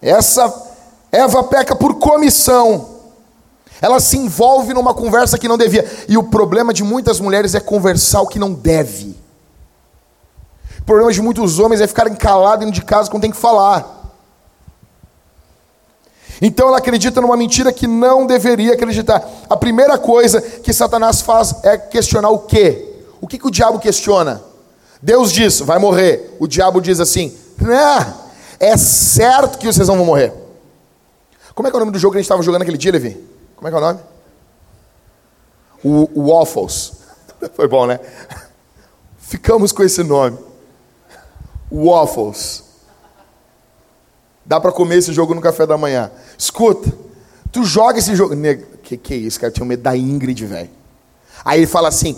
Essa Eva peca por comissão. Ela se envolve numa conversa que não devia. E o problema de muitas mulheres é conversar o que não deve. O problema de muitos homens é ficarem calados dentro de casa quando tem que falar. Então ela acredita numa mentira que não deveria acreditar. A primeira coisa que Satanás faz é questionar o quê? O que, que o diabo questiona? Deus diz, vai morrer. O diabo diz assim: é certo que vocês não vão morrer. Como é que é o nome do jogo que a gente estava jogando aquele dia, Levi? Como é que é o nome? O, o Waffles. [laughs] Foi bom, né? [laughs] Ficamos com esse nome. Waffles. Dá para comer esse jogo no café da manhã. Escuta, tu joga esse jogo. Que que é isso, cara? Eu tinha medo da Ingrid, velho. Aí ele fala assim: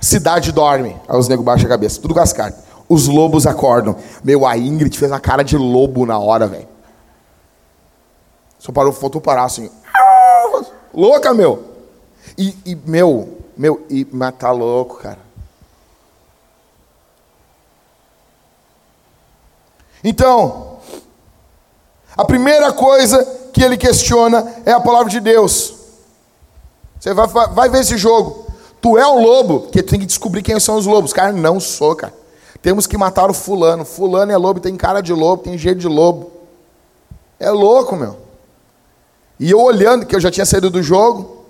cidade dorme. Aí os negros baixam a cabeça, tudo cartas. Os lobos acordam. Meu, a Ingrid fez uma cara de lobo na hora, velho. Só parou, faltou parar assim. Louca, meu. E, e meu, meu, e, mas tá louco, cara. Então, a primeira coisa que ele questiona é a palavra de Deus. Você vai, vai ver esse jogo. Tu é o lobo, tu tem que descobrir quem são os lobos. Cara, não sou, cara. Temos que matar o fulano. Fulano é lobo, tem cara de lobo, tem jeito de lobo. É louco, meu. E eu olhando, que eu já tinha saído do jogo,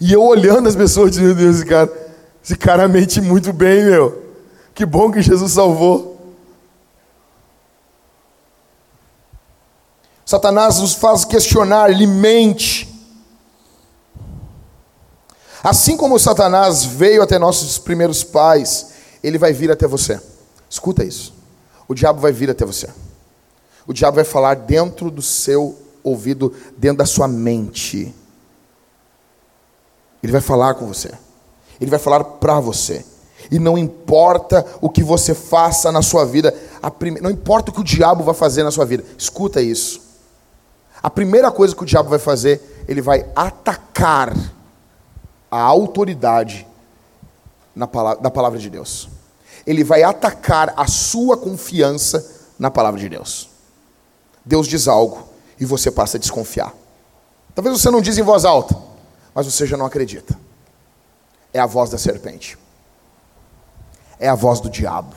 e eu olhando as pessoas, meu Deus, esse cara, esse cara mente muito bem, meu. Que bom que Jesus salvou. Satanás nos faz questionar, ele mente. Assim como Satanás veio até nossos primeiros pais, ele vai vir até você. Escuta isso. O diabo vai vir até você. O diabo vai falar dentro do seu ouvido dentro da sua mente. Ele vai falar com você. ele vai falar para você. E não importa o que você faça na sua vida, prime... não importa o que o diabo vai fazer na sua vida, escuta isso. A primeira coisa que o diabo vai fazer, ele vai atacar a autoridade na palavra, da palavra de Deus. Ele vai atacar a sua confiança na palavra de Deus. Deus diz algo e você passa a desconfiar. Talvez você não diz em voz alta, mas você já não acredita. É a voz da serpente. É a voz do diabo.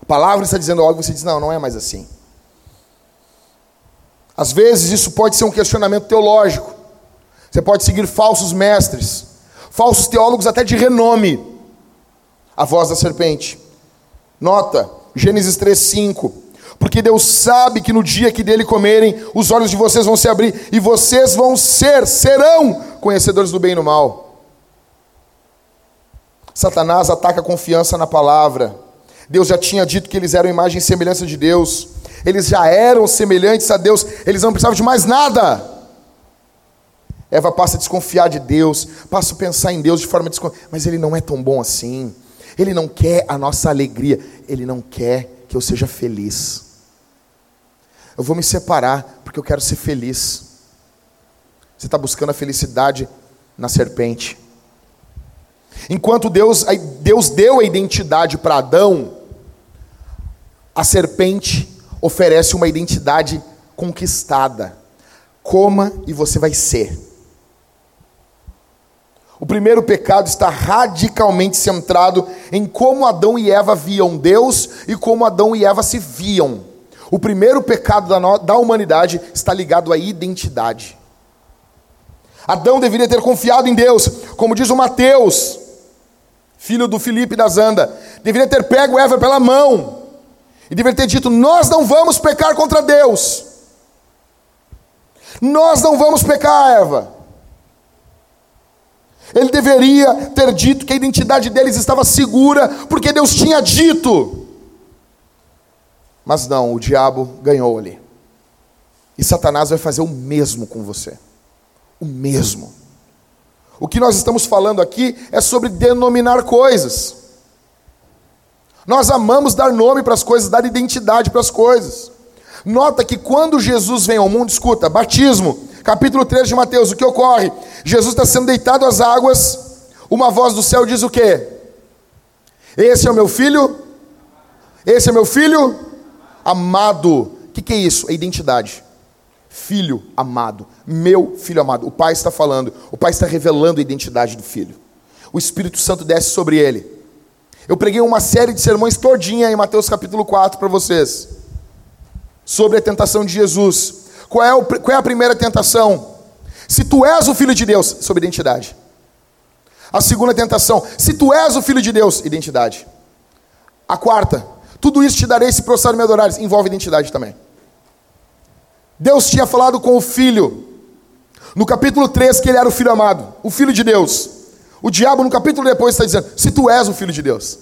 A palavra está dizendo algo e você diz: não, não é mais assim. Às vezes isso pode ser um questionamento teológico. Você pode seguir falsos mestres, falsos teólogos até de renome. A voz da serpente. Nota, Gênesis 3:5. Porque Deus sabe que no dia que dele comerem, os olhos de vocês vão se abrir e vocês vão ser, serão conhecedores do bem e do mal. Satanás ataca a confiança na palavra. Deus já tinha dito que eles eram imagem e semelhança de Deus. Eles já eram semelhantes a Deus, eles não precisavam de mais nada. Eva passa a desconfiar de Deus, passa a pensar em Deus de forma desconfiada, mas ele não é tão bom assim. Ele não quer a nossa alegria, ele não quer que eu seja feliz. Eu vou me separar porque eu quero ser feliz. Você está buscando a felicidade na serpente. Enquanto Deus, Deus deu a identidade para Adão, a serpente oferece uma identidade conquistada. Coma e você vai ser. O primeiro pecado está radicalmente centrado em como Adão e Eva viam Deus e como Adão e Eva se viam. O primeiro pecado da, da humanidade está ligado à identidade. Adão deveria ter confiado em Deus, como diz o Mateus, filho do Filipe da Zanda, deveria ter pego Eva pela mão e deveria ter dito: Nós não vamos pecar contra Deus. Nós não vamos pecar, Eva. Ele deveria ter dito que a identidade deles estava segura, porque Deus tinha dito. Mas não, o diabo ganhou ali. E Satanás vai fazer o mesmo com você. O mesmo. O que nós estamos falando aqui é sobre denominar coisas. Nós amamos dar nome para as coisas, dar identidade para as coisas. Nota que quando Jesus vem ao mundo, escuta, batismo, capítulo 3 de Mateus, o que ocorre? Jesus está sendo deitado às águas, uma voz do céu diz o quê? Esse é o meu filho? Esse é meu filho? Amado. O que, que é isso? É identidade. Filho amado. Meu filho amado. O pai está falando. O pai está revelando a identidade do filho. O Espírito Santo desce sobre ele. Eu preguei uma série de sermões todinha em Mateus capítulo 4 para vocês. Sobre a tentação de Jesus. Qual é, o, qual é a primeira tentação? Se tu és o filho de Deus, sobre identidade. A segunda tentação, se tu és o filho de Deus, identidade. A quarta, tudo isso te darei se prostrar me adorares, envolve identidade também. Deus tinha falado com o filho, no capítulo 3, que ele era o filho amado, o filho de Deus. O diabo, no capítulo depois, está dizendo: se tu és o filho de Deus.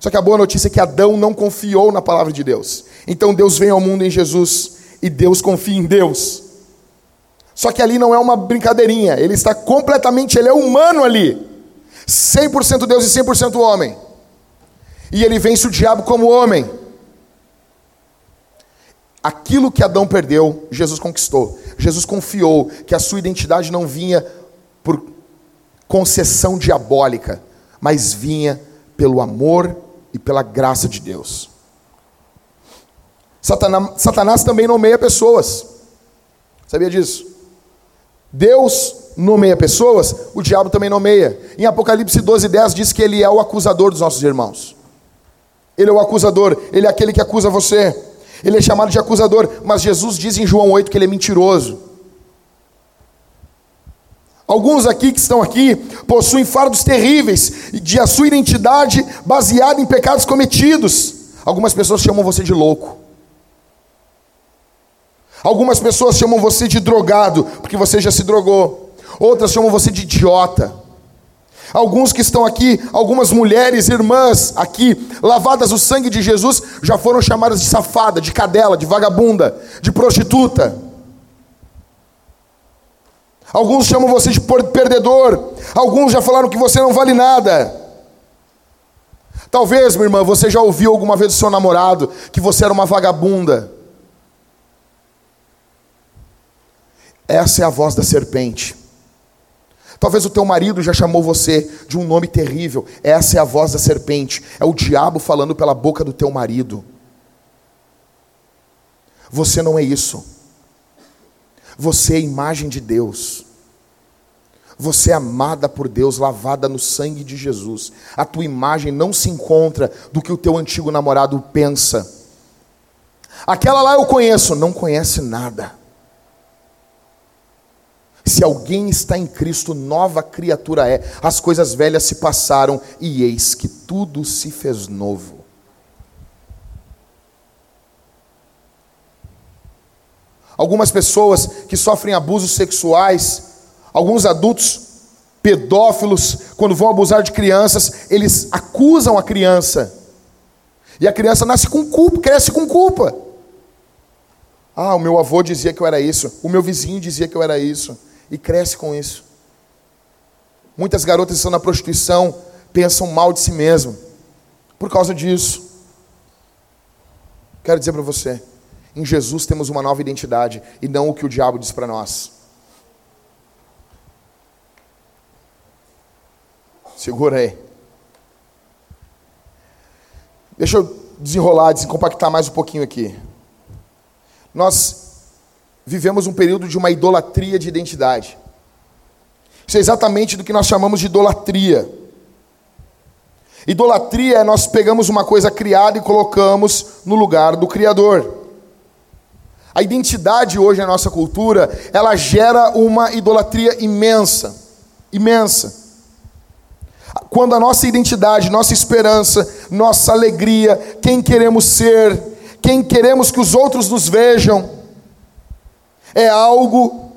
Só que a boa notícia é que Adão não confiou na palavra de Deus. Então Deus vem ao mundo em Jesus e Deus confia em Deus. Só que ali não é uma brincadeirinha, ele está completamente, ele é humano ali. 100% Deus e 100% homem. E ele vence o diabo como homem. Aquilo que Adão perdeu, Jesus conquistou. Jesus confiou que a sua identidade não vinha por concessão diabólica, mas vinha pelo amor e pela graça de Deus. Satanás, Satanás também nomeia pessoas. Sabia disso? Deus nomeia pessoas, o diabo também nomeia. Em Apocalipse 12, 10 diz que ele é o acusador dos nossos irmãos. Ele é o acusador, ele é aquele que acusa você. Ele é chamado de acusador, mas Jesus diz em João 8 que ele é mentiroso. Alguns aqui que estão aqui possuem fardos terríveis de a sua identidade baseada em pecados cometidos. Algumas pessoas chamam você de louco. Algumas pessoas chamam você de drogado, porque você já se drogou. Outras chamam você de idiota. Alguns que estão aqui, algumas mulheres, irmãs aqui, lavadas o sangue de Jesus, já foram chamadas de safada, de cadela, de vagabunda, de prostituta. Alguns chamam você de perdedor. Alguns já falaram que você não vale nada. Talvez, minha irmã, você já ouviu alguma vez do seu namorado que você era uma vagabunda. Essa é a voz da serpente. Talvez o teu marido já chamou você de um nome terrível. Essa é a voz da serpente. É o diabo falando pela boca do teu marido. Você não é isso. Você é imagem de Deus. Você é amada por Deus, lavada no sangue de Jesus. A tua imagem não se encontra do que o teu antigo namorado pensa. Aquela lá eu conheço, não conhece nada. Se alguém está em Cristo, nova criatura é. As coisas velhas se passaram e eis que tudo se fez novo. Algumas pessoas que sofrem abusos sexuais, alguns adultos pedófilos, quando vão abusar de crianças, eles acusam a criança. E a criança nasce com culpa, cresce com culpa. Ah, o meu avô dizia que eu era isso, o meu vizinho dizia que eu era isso, e cresce com isso. Muitas garotas estão na prostituição pensam mal de si mesmo por causa disso. Quero dizer para você, em Jesus temos uma nova identidade e não o que o diabo diz para nós. Segura aí. Deixa eu desenrolar, desencompactar mais um pouquinho aqui. Nós vivemos um período de uma idolatria de identidade. Isso é exatamente do que nós chamamos de idolatria. Idolatria é nós pegamos uma coisa criada e colocamos no lugar do Criador. A identidade hoje na nossa cultura, ela gera uma idolatria imensa, imensa. Quando a nossa identidade, nossa esperança, nossa alegria, quem queremos ser, quem queremos que os outros nos vejam, é algo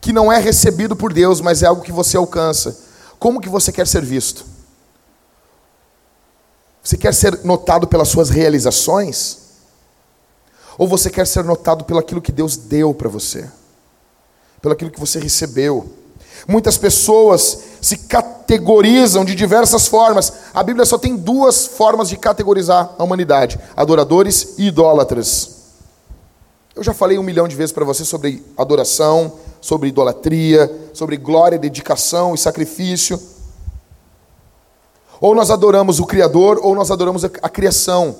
que não é recebido por Deus, mas é algo que você alcança. Como que você quer ser visto? Você quer ser notado pelas suas realizações? Ou você quer ser notado pelo aquilo que Deus deu para você? Pelo aquilo que você recebeu? Muitas pessoas se categorizam de diversas formas. A Bíblia só tem duas formas de categorizar a humanidade: adoradores e idólatras. Eu já falei um milhão de vezes para você sobre adoração, sobre idolatria, sobre glória, dedicação e sacrifício. Ou nós adoramos o Criador, ou nós adoramos a criação.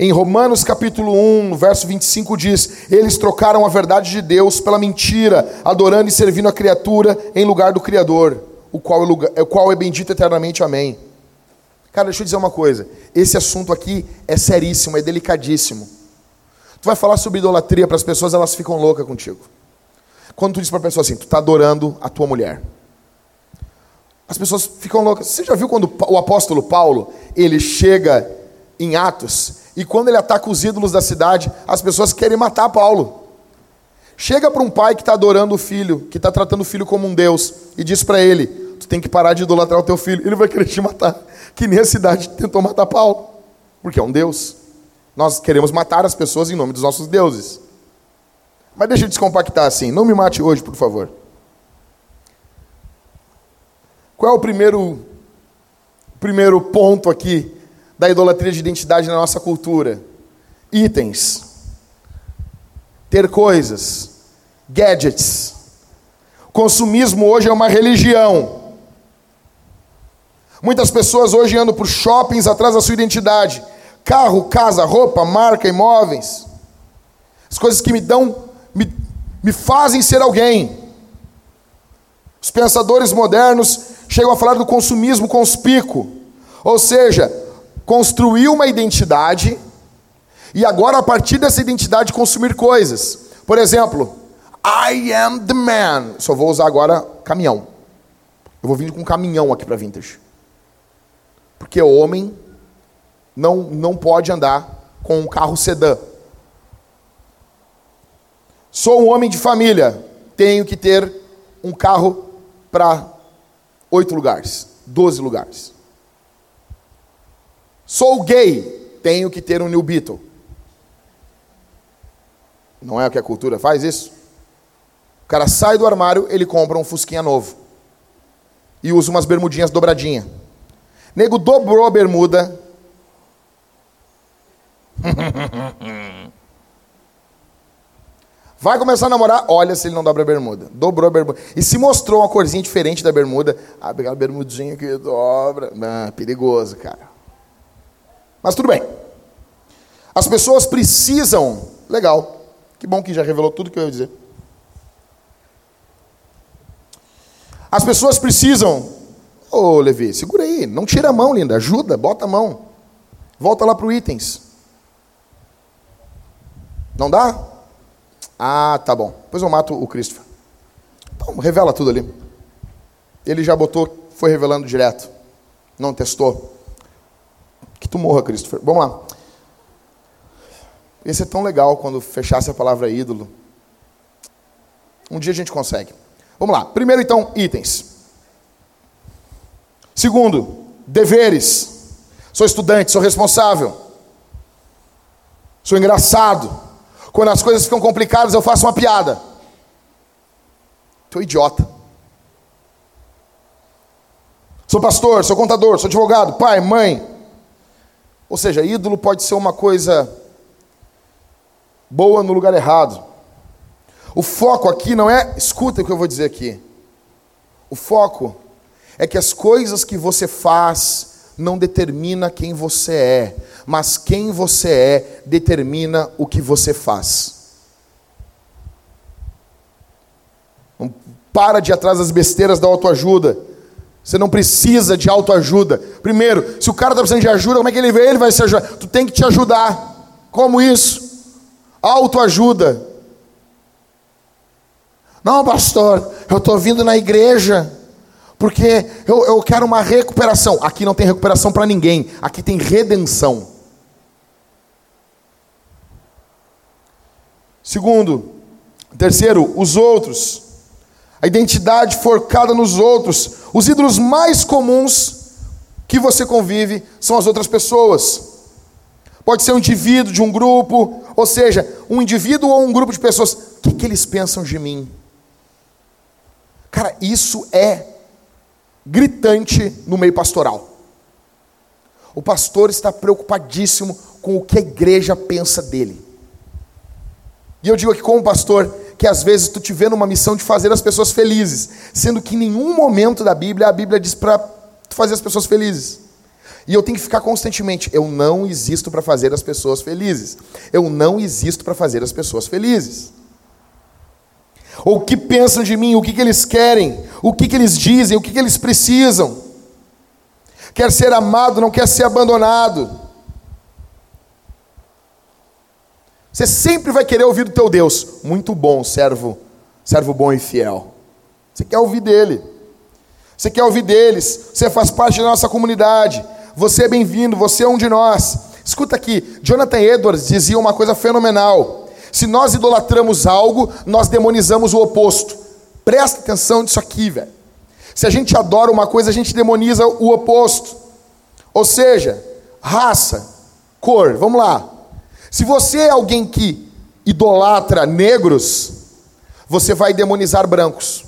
Em Romanos capítulo 1, verso 25 diz: Eles trocaram a verdade de Deus pela mentira, adorando e servindo a criatura em lugar do Criador, o qual é, lugar, o qual é bendito eternamente. Amém. Cara, deixa eu dizer uma coisa: esse assunto aqui é seríssimo, é delicadíssimo. Tu vai falar sobre idolatria para as pessoas, elas ficam loucas contigo. Quando tu diz para a pessoa assim, tu está adorando a tua mulher. As pessoas ficam loucas. Você já viu quando o apóstolo Paulo, ele chega em Atos, e quando ele ataca os ídolos da cidade, as pessoas querem matar Paulo. Chega para um pai que está adorando o filho, que está tratando o filho como um Deus, e diz para ele: Tu tem que parar de idolatrar o teu filho. Ele vai querer te matar. [laughs] Que nem a cidade tentou matar Paulo, porque é um Deus. Nós queremos matar as pessoas em nome dos nossos deuses. Mas deixa eu descompactar assim. Não me mate hoje, por favor. Qual é o primeiro, primeiro ponto aqui da idolatria de identidade na nossa cultura? Itens, ter coisas, gadgets. Consumismo hoje é uma religião. Muitas pessoas hoje andam por shoppings atrás da sua identidade. Carro, casa, roupa, marca, imóveis. As coisas que me dão, me, me fazem ser alguém. Os pensadores modernos chegam a falar do consumismo conspícuo. Ou seja, construir uma identidade e agora, a partir dessa identidade, consumir coisas. Por exemplo, I am the man. Só vou usar agora caminhão. Eu vou vir com caminhão aqui para Vintage. Porque homem não, não pode andar com um carro sedã. Sou um homem de família. Tenho que ter um carro para oito lugares, doze lugares. Sou gay, tenho que ter um New Beetle. Não é o que a cultura faz isso? cara sai do armário, ele compra um fusquinha novo. E usa umas bermudinhas dobradinha. Nego dobrou a bermuda. [laughs] Vai começar a namorar, olha se ele não dobra a bermuda. Dobrou a bermuda. E se mostrou uma corzinha diferente da bermuda, ah, pegar a bermudinha que dobra. Ah, perigoso, cara. Mas tudo bem. As pessoas precisam. Legal. Que bom que já revelou tudo que eu ia dizer. As pessoas precisam. Ô, oh, Levi, segura aí. Não tira a mão, linda. Ajuda, bota a mão. Volta lá para o itens. Não dá? Ah, tá bom. Depois eu mato o Christopher. Então, revela tudo ali. Ele já botou, foi revelando direto. Não testou. Que tu morra, Christopher. Vamos lá. Ia ser tão legal quando fechasse a palavra ídolo. Um dia a gente consegue. Vamos lá. Primeiro, então, itens. Segundo, deveres. Sou estudante, sou responsável. Sou engraçado. Quando as coisas ficam complicadas, eu faço uma piada. Estou idiota. Sou pastor, sou contador, sou advogado, pai, mãe. Ou seja, ídolo pode ser uma coisa boa no lugar errado. O foco aqui não é, escuta o que eu vou dizer aqui. O foco é que as coisas que você faz não determina quem você é, mas quem você é determina o que você faz. Não para de ir atrás das besteiras da autoajuda. Você não precisa de autoajuda. Primeiro, se o cara está precisando de ajuda, como é que ele vê? Ele vai se ajudar. Tu tem que te ajudar. Como isso? Autoajuda. Não, pastor, eu estou vindo na igreja porque eu, eu quero uma recuperação. Aqui não tem recuperação para ninguém, aqui tem redenção. Segundo, terceiro, os outros. A identidade forcada nos outros. Os ídolos mais comuns que você convive são as outras pessoas. Pode ser um indivíduo de um grupo, ou seja, um indivíduo ou um grupo de pessoas. O que, que eles pensam de mim? Cara, isso é gritante no meio pastoral. O pastor está preocupadíssimo com o que a igreja pensa dele. E eu digo aqui como pastor que às vezes tu te vê numa missão de fazer as pessoas felizes, sendo que em nenhum momento da Bíblia a Bíblia diz para fazer as pessoas felizes. E eu tenho que ficar constantemente, eu não existo para fazer as pessoas felizes. Eu não existo para fazer as pessoas felizes. Ou o que pensam de mim, o que, que eles querem, o que, que eles dizem, o que, que eles precisam. Quer ser amado, não quer ser abandonado. Você sempre vai querer ouvir do teu Deus. Muito bom, servo, servo bom e fiel. Você quer ouvir dele. Você quer ouvir deles. Você faz parte da nossa comunidade. Você é bem-vindo, você é um de nós. Escuta aqui, Jonathan Edwards dizia uma coisa fenomenal. Se nós idolatramos algo, nós demonizamos o oposto. Presta atenção nisso aqui, velho. Se a gente adora uma coisa, a gente demoniza o oposto. Ou seja, raça, cor, vamos lá. Se você é alguém que idolatra negros, você vai demonizar brancos.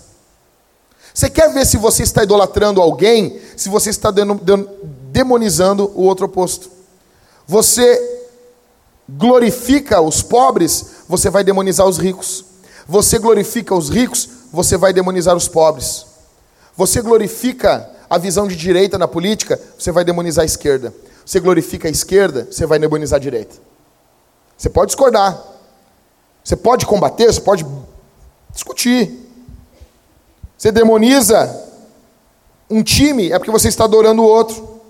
Você quer ver se você está idolatrando alguém, se você está demonizando o outro oposto? Você glorifica os pobres, você vai demonizar os ricos. Você glorifica os ricos, você vai demonizar os pobres. Você glorifica a visão de direita na política, você vai demonizar a esquerda. Você glorifica a esquerda, você vai demonizar a direita. Você pode discordar. Você pode combater, você pode discutir. Você demoniza um time, é porque você está adorando o outro.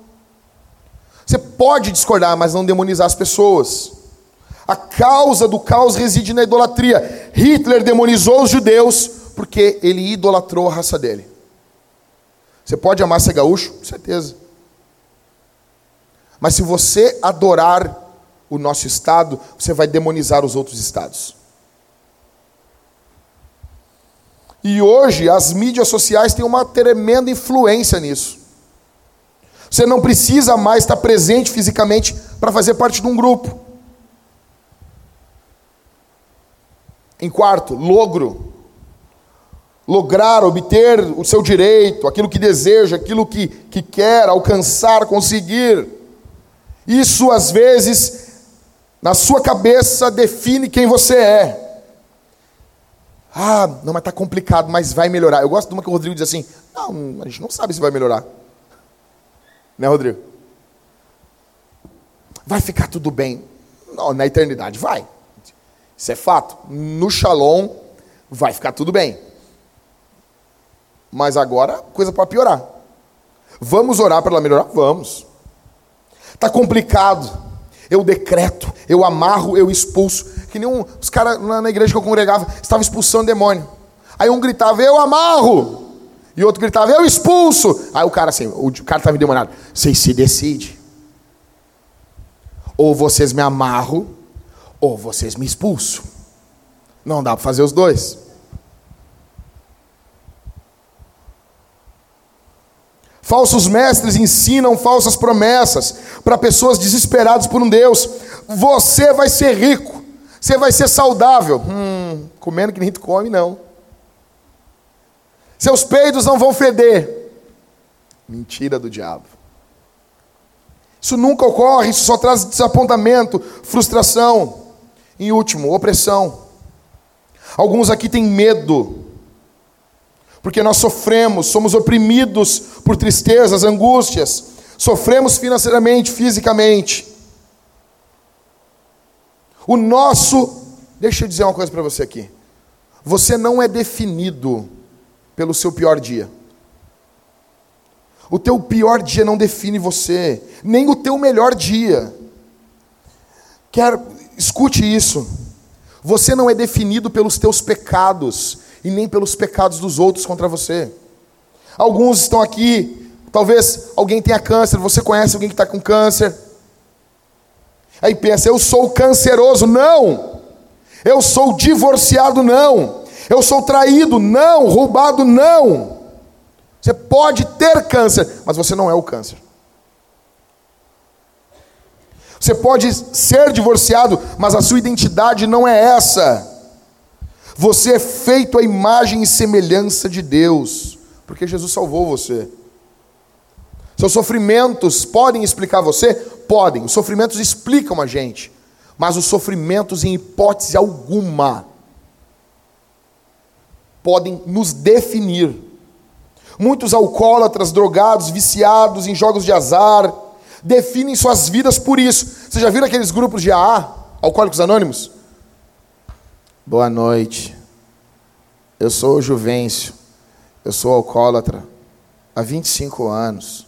Você pode discordar, mas não demonizar as pessoas. A causa do caos reside na idolatria. Hitler demonizou os judeus porque ele idolatrou a raça dele. Você pode amar ser gaúcho? Com certeza. Mas se você adorar o nosso estado, você vai demonizar os outros estados. E hoje as mídias sociais têm uma tremenda influência nisso. Você não precisa mais estar presente fisicamente para fazer parte de um grupo. Em quarto, logro. lograr, obter o seu direito, aquilo que deseja, aquilo que, que quer alcançar, conseguir. Isso, às vezes, na sua cabeça, define quem você é. Ah, não, mas está complicado, mas vai melhorar. Eu gosto de uma que o Rodrigo diz assim: não, a gente não sabe se vai melhorar. Né, Rodrigo? Vai ficar tudo bem. Não, na eternidade vai. Isso é fato. No Shalom vai ficar tudo bem. Mas agora, coisa para piorar. Vamos orar para ela melhorar? Vamos. Está complicado. Eu decreto, eu amarro, eu expulso. Que nem um, os caras na, na igreja que eu congregava estavam expulsando demônio. Aí um gritava, eu amarro. E outro gritava, eu expulso. Aí o cara assim, o cara estava endemoniado. Vocês se decidem. Ou vocês me amarram, ou vocês me expulsam. Não dá para fazer os dois. Falsos mestres ensinam falsas promessas para pessoas desesperadas por um Deus. Você vai ser rico, você vai ser saudável. Hum, comendo que nem tu come, não. Seus peidos não vão feder. Mentira do diabo. Isso nunca ocorre, isso só traz desapontamento, frustração. Em último, opressão. Alguns aqui têm medo, porque nós sofremos, somos oprimidos por tristezas, angústias, sofremos financeiramente, fisicamente. O nosso, deixa eu dizer uma coisa para você aqui. Você não é definido pelo seu pior dia. O teu pior dia não define você, nem o teu melhor dia. Quero, escute isso. Você não é definido pelos teus pecados e nem pelos pecados dos outros contra você. Alguns estão aqui, talvez alguém tenha câncer, você conhece alguém que está com câncer. Aí pensa, eu sou canceroso. Não! Eu sou divorciado, não. Eu sou traído, não. Roubado, não. Você pode ter câncer, mas você não é o câncer. Você pode ser divorciado, mas a sua identidade não é essa. Você é feito à imagem e semelhança de Deus, porque Jesus salvou você. Seus sofrimentos podem explicar você? Podem. Os sofrimentos explicam a gente, mas os sofrimentos, em hipótese alguma, podem nos definir. Muitos alcoólatras, drogados, viciados em jogos de azar, definem suas vidas por isso. Você já viram aqueles grupos de AA, Alcoólicos Anônimos? Boa noite. Eu sou o Juvencio. Eu sou alcoólatra há 25 anos.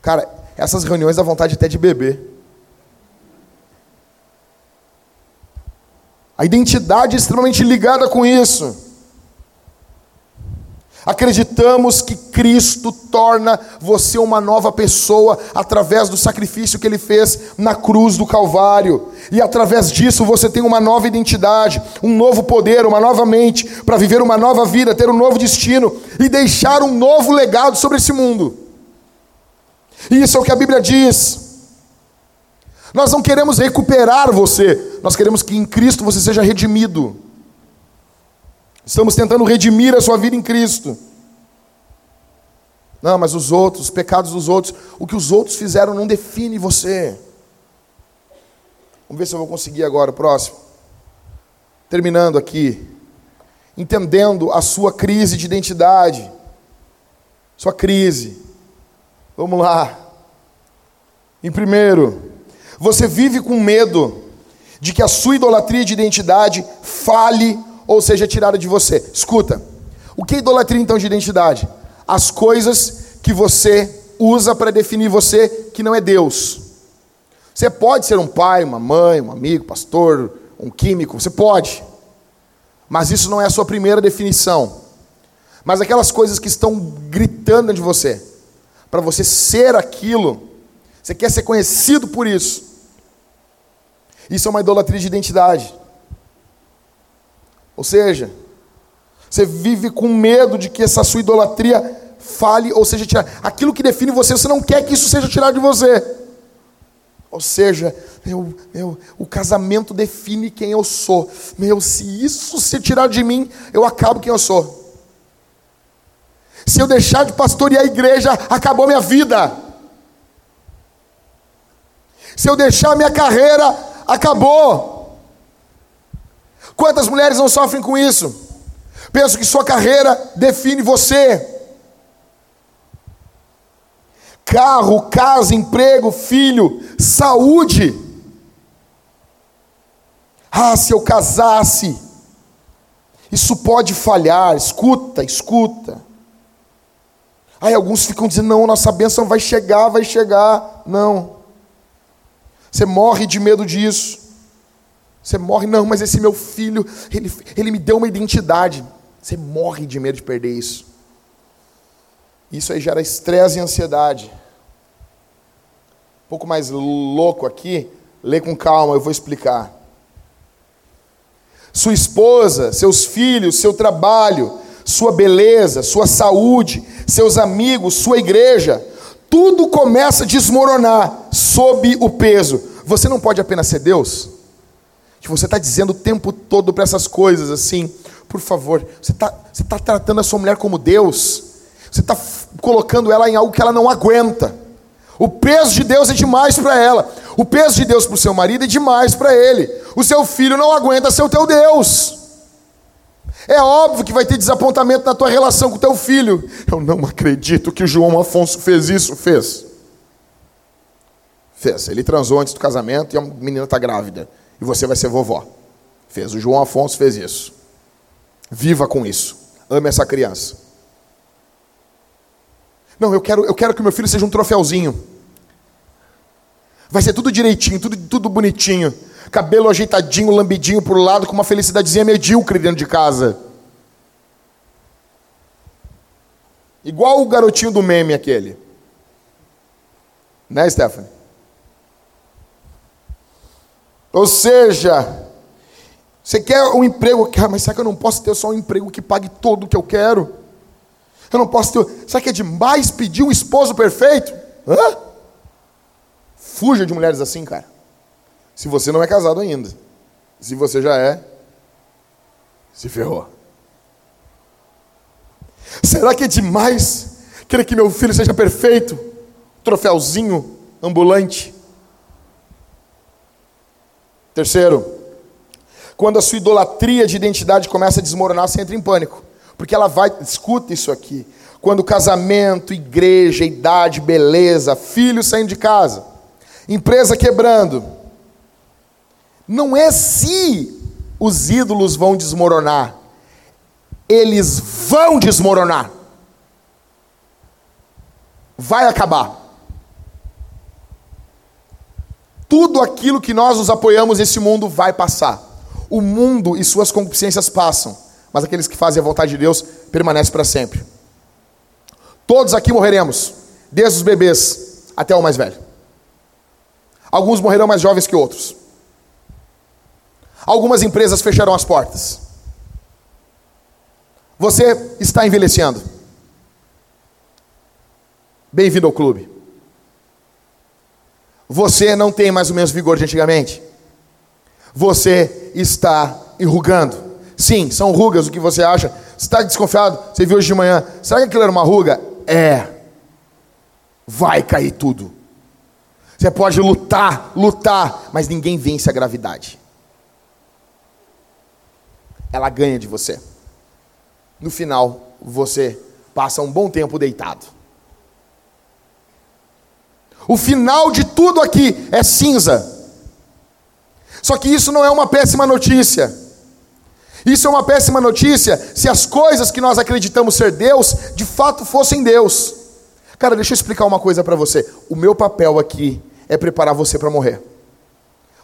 Cara, essas reuniões dá vontade até de beber. A identidade é extremamente ligada com isso. Acreditamos que Cristo torna você uma nova pessoa através do sacrifício que ele fez na cruz do Calvário. E através disso você tem uma nova identidade, um novo poder, uma nova mente para viver uma nova vida, ter um novo destino e deixar um novo legado sobre esse mundo. E isso é o que a Bíblia diz. Nós não queremos recuperar você, nós queremos que em Cristo você seja redimido. Estamos tentando redimir a sua vida em Cristo. Não, mas os outros, os pecados dos outros, o que os outros fizeram não define você. Vamos ver se eu vou conseguir agora, o próximo. Terminando aqui. Entendendo a sua crise de identidade. Sua crise. Vamos lá. Em primeiro, você vive com medo de que a sua idolatria de identidade fale ou seja tirada de você. Escuta, o que é idolatria então de identidade? As coisas que você usa para definir você que não é Deus. Você pode ser um pai, uma mãe, um amigo, pastor, um químico, você pode. Mas isso não é a sua primeira definição. Mas aquelas coisas que estão gritando de você, para você ser aquilo você quer ser conhecido por isso. Isso é uma idolatria de identidade. Ou seja, você vive com medo de que essa sua idolatria fale ou seja tirada. Aquilo que define você, você não quer que isso seja tirado de você. Ou seja, meu, meu, o casamento define quem eu sou. Meu, se isso se tirar de mim, eu acabo quem eu sou. Se eu deixar de pastorear a igreja, acabou minha vida. Se eu deixar minha carreira, acabou. Quantas mulheres não sofrem com isso? Penso que sua carreira define você. Carro, casa, emprego, filho, saúde. Ah, se eu casasse. Isso pode falhar. Escuta, escuta. Aí alguns ficam dizendo: não, nossa bênção vai chegar, vai chegar. Não. Você morre de medo disso. Você morre, não, mas esse meu filho, ele, ele me deu uma identidade. Você morre de medo de perder isso. Isso aí gera estresse e ansiedade. Um pouco mais louco aqui, lê com calma, eu vou explicar. Sua esposa, seus filhos, seu trabalho, sua beleza, sua saúde, seus amigos, sua igreja, tudo começa a desmoronar sob o peso. Você não pode apenas ser Deus? Que você está dizendo o tempo todo para essas coisas assim, por favor, você está você tá tratando a sua mulher como Deus, você está colocando ela em algo que ela não aguenta. O peso de Deus é demais para ela, o peso de Deus para o seu marido é demais para ele. O seu filho não aguenta ser o teu Deus. É óbvio que vai ter desapontamento na tua relação com o teu filho. Eu não acredito que o João Afonso fez isso. Fez. Fez. Ele transou antes do casamento e a menina está grávida. E você vai ser vovó. Fez. O João Afonso fez isso. Viva com isso. Ame essa criança. Não, eu quero, eu quero que meu filho seja um troféuzinho. Vai ser tudo direitinho, tudo, tudo bonitinho cabelo ajeitadinho, lambidinho para o lado, com uma felicidadezinha medíocre dentro de casa. Igual o garotinho do meme aquele. Né, Stephanie? Ou seja, você quer um emprego, ah, mas será que eu não posso ter só um emprego que pague tudo o que eu quero? Eu não posso ter. Será que é demais pedir um esposo perfeito? Hã? Fuja de mulheres assim, cara. Se você não é casado ainda. Se você já é, se ferrou. Será que é demais querer que meu filho seja perfeito? Troféuzinho ambulante. Terceiro, quando a sua idolatria de identidade começa a desmoronar, você entra em pânico. Porque ela vai, escuta isso aqui. Quando casamento, igreja, idade, beleza, filho saindo de casa, empresa quebrando, não é se os ídolos vão desmoronar, eles vão desmoronar. Vai acabar. Tudo aquilo que nós nos apoiamos nesse mundo vai passar. O mundo e suas concupiscências passam, mas aqueles que fazem a vontade de Deus permanecem para sempre. Todos aqui morreremos, desde os bebês até o mais velho. Alguns morrerão mais jovens que outros. Algumas empresas fecharam as portas. Você está envelhecendo. Bem-vindo ao clube. Você não tem mais o mesmo vigor de antigamente. Você está enrugando. Sim, são rugas o que você acha. Você está desconfiado? Você viu hoje de manhã. Será que aquilo era uma ruga? É. Vai cair tudo. Você pode lutar, lutar, mas ninguém vence a gravidade ela ganha de você. No final, você passa um bom tempo deitado. O final de tudo aqui é cinza. Só que isso não é uma péssima notícia. Isso é uma péssima notícia se as coisas que nós acreditamos ser Deus, de fato fossem Deus. Cara, deixa eu explicar uma coisa para você. O meu papel aqui é preparar você para morrer.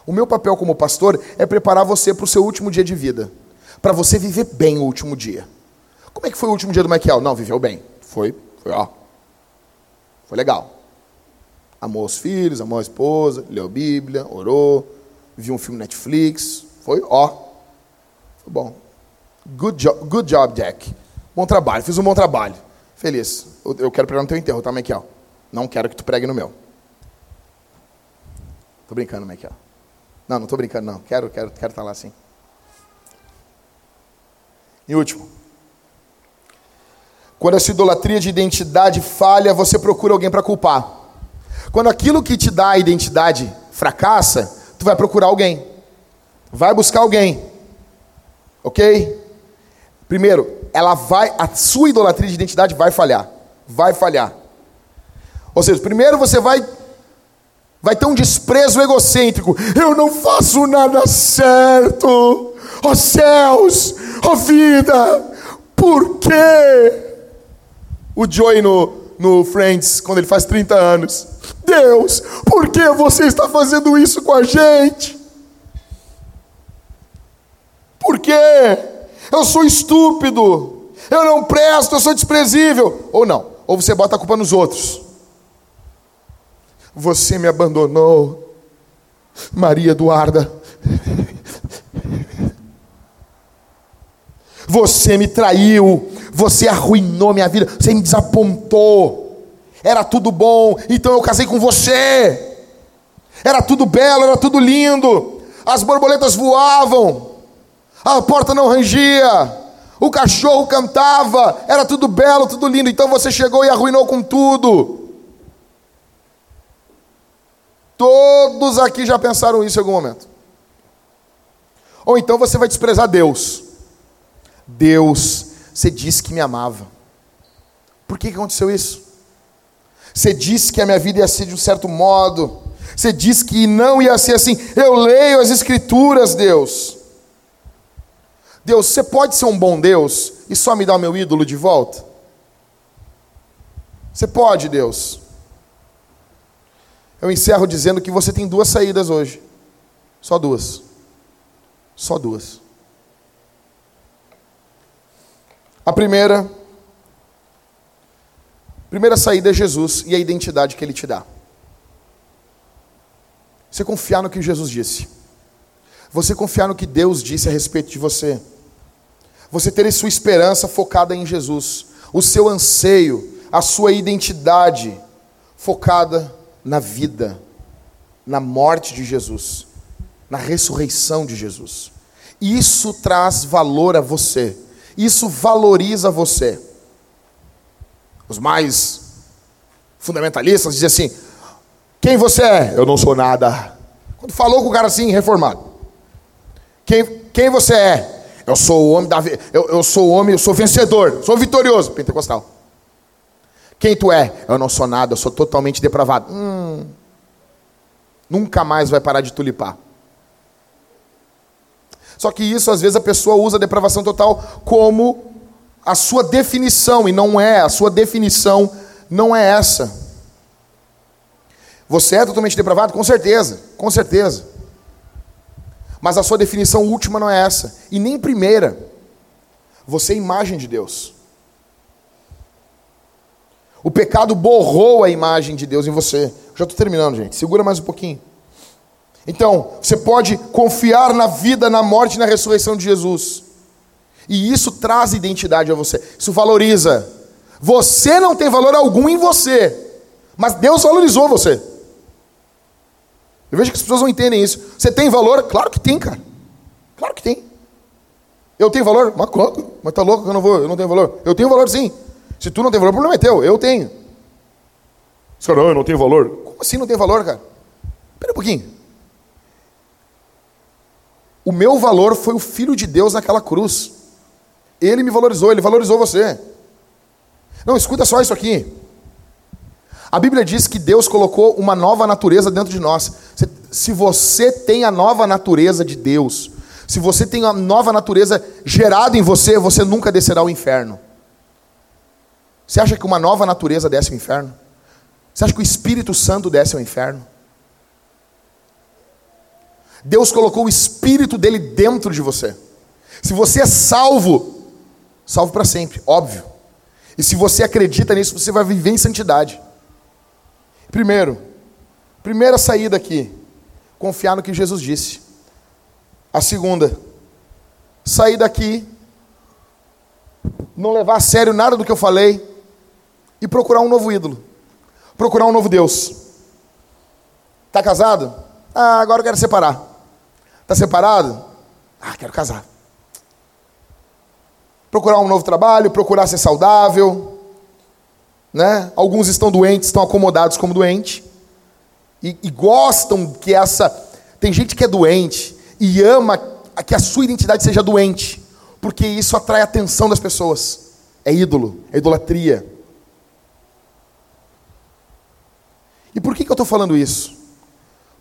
O meu papel como pastor é preparar você para o seu último dia de vida para você viver bem o último dia. Como é que foi o último dia do Michael? Não, viveu bem. Foi, foi ó. Foi legal. Amou os filhos, amou a esposa, leu a Bíblia, orou, viu um filme Netflix. Foi ó. Foi bom. Good job, good job, Jack. Bom trabalho, fiz um bom trabalho. Feliz. Eu, quero pregar no teu enterro, tá, Michael? Não quero que tu pregue no meu. Tô brincando, Michael. Não, não tô brincando, não. Quero, quero, quero estar lá sim. E último. Quando essa idolatria de identidade falha, você procura alguém para culpar. Quando aquilo que te dá a identidade fracassa, tu vai procurar alguém. Vai buscar alguém. OK? Primeiro, ela vai a sua idolatria de identidade vai falhar. Vai falhar. Ou seja, primeiro você vai vai ter um desprezo egocêntrico. Eu não faço nada certo. Ó oh, céus, ó oh, vida, por quê? O Joey no, no Friends, quando ele faz 30 anos. Deus, por que você está fazendo isso com a gente? Por quê? Eu sou estúpido. Eu não presto, eu sou desprezível. Ou não, ou você bota a culpa nos outros. Você me abandonou, Maria Eduarda. Você me traiu, você arruinou minha vida, você me desapontou. Era tudo bom, então eu casei com você. Era tudo belo, era tudo lindo. As borboletas voavam, a porta não rangia, o cachorro cantava, era tudo belo, tudo lindo. Então você chegou e arruinou com tudo. Todos aqui já pensaram isso em algum momento. Ou então você vai desprezar Deus. Deus, você disse que me amava. Por que, aconteceu isso? Você disse que a minha vida ia ser de um certo modo. Você disse que não ia ser assim. Eu leio as Escrituras, Deus. Deus, você pode ser um bom Deus e só me dar o meu ídolo de volta? Você pode, Deus. Eu encerro dizendo que você tem duas saídas hoje. Só duas. Só duas. A primeira, primeira saída é Jesus e a identidade que ele te dá. Você confiar no que Jesus disse. Você confiar no que Deus disse a respeito de você. Você ter sua esperança focada em Jesus. O seu anseio, a sua identidade focada na vida, na morte de Jesus, na ressurreição de Jesus. Isso traz valor a você. Isso valoriza você. Os mais fundamentalistas dizem assim: quem você é? Eu não sou nada. Quando falou com o cara assim, reformado. Quem, quem você é? Eu sou o homem da eu, eu sou o homem, eu sou vencedor, sou vitorioso, pentecostal. Quem tu é? Eu não sou nada, eu sou totalmente depravado. Hum, nunca mais vai parar de tulipar. Só que isso, às vezes, a pessoa usa a depravação total como a sua definição, e não é, a sua definição não é essa. Você é totalmente depravado? Com certeza, com certeza. Mas a sua definição última não é essa, e nem primeira. Você é imagem de Deus. O pecado borrou a imagem de Deus em você. Já estou terminando, gente. Segura mais um pouquinho. Então, você pode confiar na vida, na morte e na ressurreição de Jesus. E isso traz identidade a você. Isso valoriza. Você não tem valor algum em você, mas Deus valorizou você. Eu vejo que as pessoas não entendem isso. Você tem valor? Claro que tem, cara. Claro que tem. Eu tenho valor? Mas claro. Mas tá louco que eu não vou, eu não tenho valor. Eu tenho valor sim. Se tu não tem valor, o problema é teu. Eu tenho. Você não, eu não tenho valor. Como assim não tem valor, cara? Espera um pouquinho. O meu valor foi o Filho de Deus naquela cruz. Ele me valorizou, ele valorizou você. Não, escuta só isso aqui. A Bíblia diz que Deus colocou uma nova natureza dentro de nós. Se você tem a nova natureza de Deus, se você tem a nova natureza gerada em você, você nunca descerá ao inferno. Você acha que uma nova natureza desce ao inferno? Você acha que o Espírito Santo desce ao inferno? Deus colocou o espírito dele dentro de você. Se você é salvo, salvo para sempre, óbvio. E se você acredita nisso, você vai viver em santidade. Primeiro, primeira saída aqui, confiar no que Jesus disse. A segunda, sair daqui, não levar a sério nada do que eu falei e procurar um novo ídolo, procurar um novo Deus. Está casado? Ah, agora eu quero separar. Está separado? Ah, quero casar. Procurar um novo trabalho, procurar ser saudável. Né? Alguns estão doentes, estão acomodados como doente. E, e gostam que essa. Tem gente que é doente e ama que a sua identidade seja doente, porque isso atrai a atenção das pessoas. É ídolo, é idolatria. E por que, que eu estou falando isso?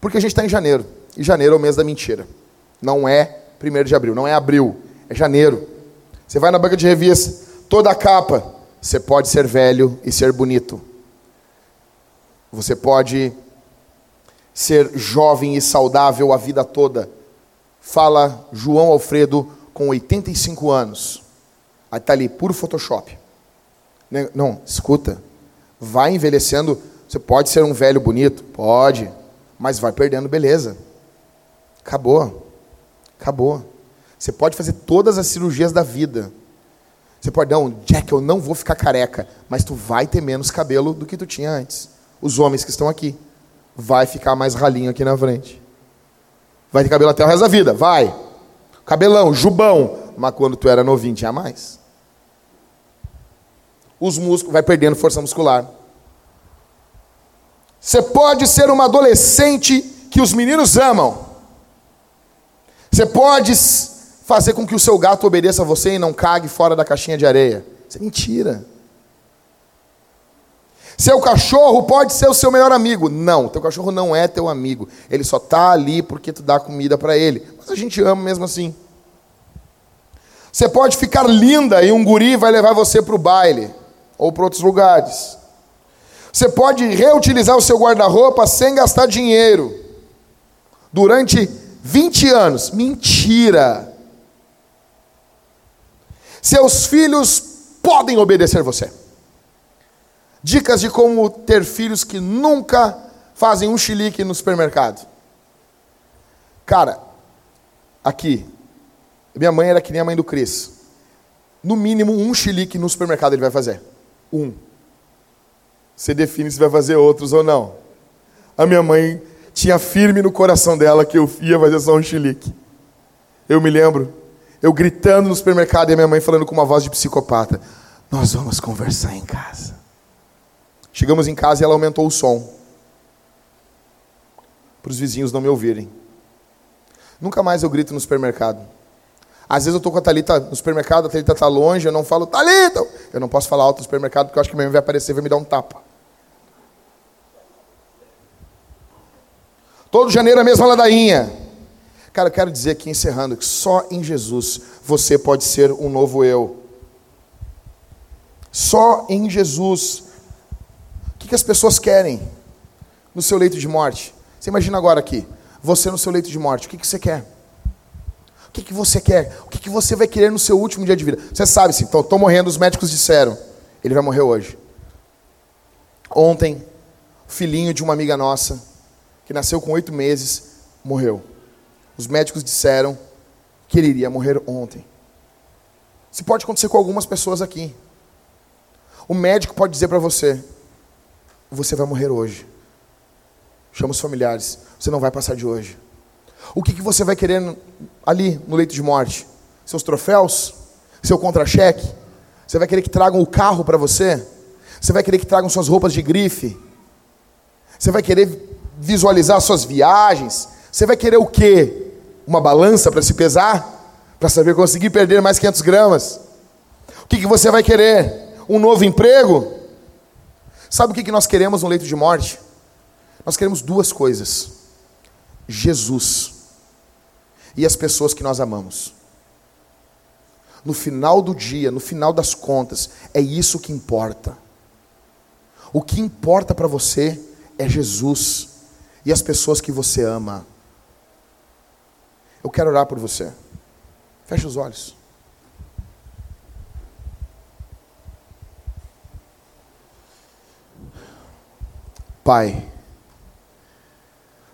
Porque a gente está em janeiro. E janeiro é o mês da mentira. Não é 1 de abril, não é abril, é janeiro. Você vai na banca de revista, toda a capa. Você pode ser velho e ser bonito. Você pode ser jovem e saudável a vida toda. Fala João Alfredo com 85 anos. Aí está ali, puro Photoshop. Não, escuta. Vai envelhecendo. Você pode ser um velho bonito? Pode. Mas vai perdendo beleza. Acabou. Acabou. Você pode fazer todas as cirurgias da vida. Você pode, não, Jack, eu não vou ficar careca. Mas tu vai ter menos cabelo do que tu tinha antes. Os homens que estão aqui. Vai ficar mais ralinho aqui na frente. Vai ter cabelo até o resto da vida. Vai. Cabelão, jubão. Mas quando tu era novinho, tinha mais os músculos, vai perdendo força muscular. Você pode ser uma adolescente que os meninos amam. Você pode fazer com que o seu gato obedeça a você e não cague fora da caixinha de areia. Isso é mentira. Seu cachorro pode ser o seu melhor amigo. Não, teu cachorro não é teu amigo. Ele só está ali porque tu dá comida para ele. Mas a gente ama mesmo assim. Você pode ficar linda e um guri vai levar você para o baile ou para outros lugares. Você pode reutilizar o seu guarda-roupa sem gastar dinheiro. Durante 20 anos. Mentira! Seus filhos podem obedecer você. Dicas de como ter filhos que nunca fazem um chilique no supermercado. Cara, aqui, minha mãe era que nem a mãe do Cris. No mínimo um chilique no supermercado ele vai fazer um. Você define se vai fazer outros ou não. A minha mãe tinha firme no coração dela que eu ia fazer só um chilique. Eu me lembro, eu gritando no supermercado e a minha mãe falando com uma voz de psicopata: Nós vamos conversar em casa. Chegamos em casa e ela aumentou o som. Para os vizinhos não me ouvirem. Nunca mais eu grito no supermercado. Às vezes eu estou com a Thalita no supermercado, a Thalita está longe, eu não falo, Thalita! Eu não posso falar alto no supermercado porque eu acho que minha mãe vai aparecer e vai me dar um tapa. Todo janeiro a mesma ladainha. Cara, eu quero dizer aqui, encerrando, que só em Jesus você pode ser um novo eu. Só em Jesus. O que, que as pessoas querem no seu leito de morte? Você imagina agora aqui, você no seu leito de morte, o que, que você quer? O que, que você quer? O que, que você vai querer no seu último dia de vida? Você sabe, sim, estou morrendo, os médicos disseram, ele vai morrer hoje. Ontem, filhinho de uma amiga nossa, que nasceu com oito meses, morreu. Os médicos disseram que ele iria morrer ontem. Isso pode acontecer com algumas pessoas aqui. O médico pode dizer para você: você vai morrer hoje. Chama os familiares, você não vai passar de hoje. O que, que você vai querer ali no leito de morte? Seus troféus? Seu contra-cheque? Você vai querer que tragam o carro para você? Você vai querer que tragam suas roupas de grife? Você vai querer visualizar suas viagens? Você vai querer o quê? Uma balança para se pesar? Para saber conseguir perder mais 500 gramas? O que, que você vai querer? Um novo emprego? Sabe o que, que nós queremos no leito de morte? Nós queremos duas coisas Jesus e as pessoas que nós amamos. No final do dia, no final das contas, é isso que importa. O que importa para você é Jesus e as pessoas que você ama. Eu quero orar por você. Feche os olhos. Pai,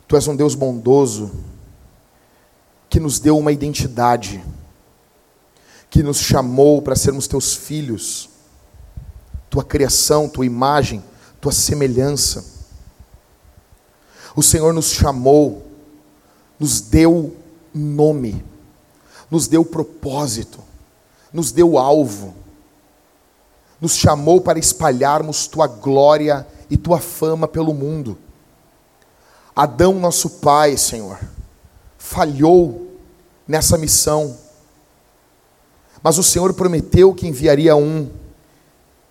Tu és um Deus bondoso, que nos deu uma identidade, que nos chamou para sermos teus filhos, tua criação, tua imagem, tua semelhança. O Senhor nos chamou nos deu nome, nos deu propósito, nos deu alvo, nos chamou para espalharmos tua glória e tua fama pelo mundo. Adão, nosso pai, Senhor, falhou nessa missão, mas o Senhor prometeu que enviaria um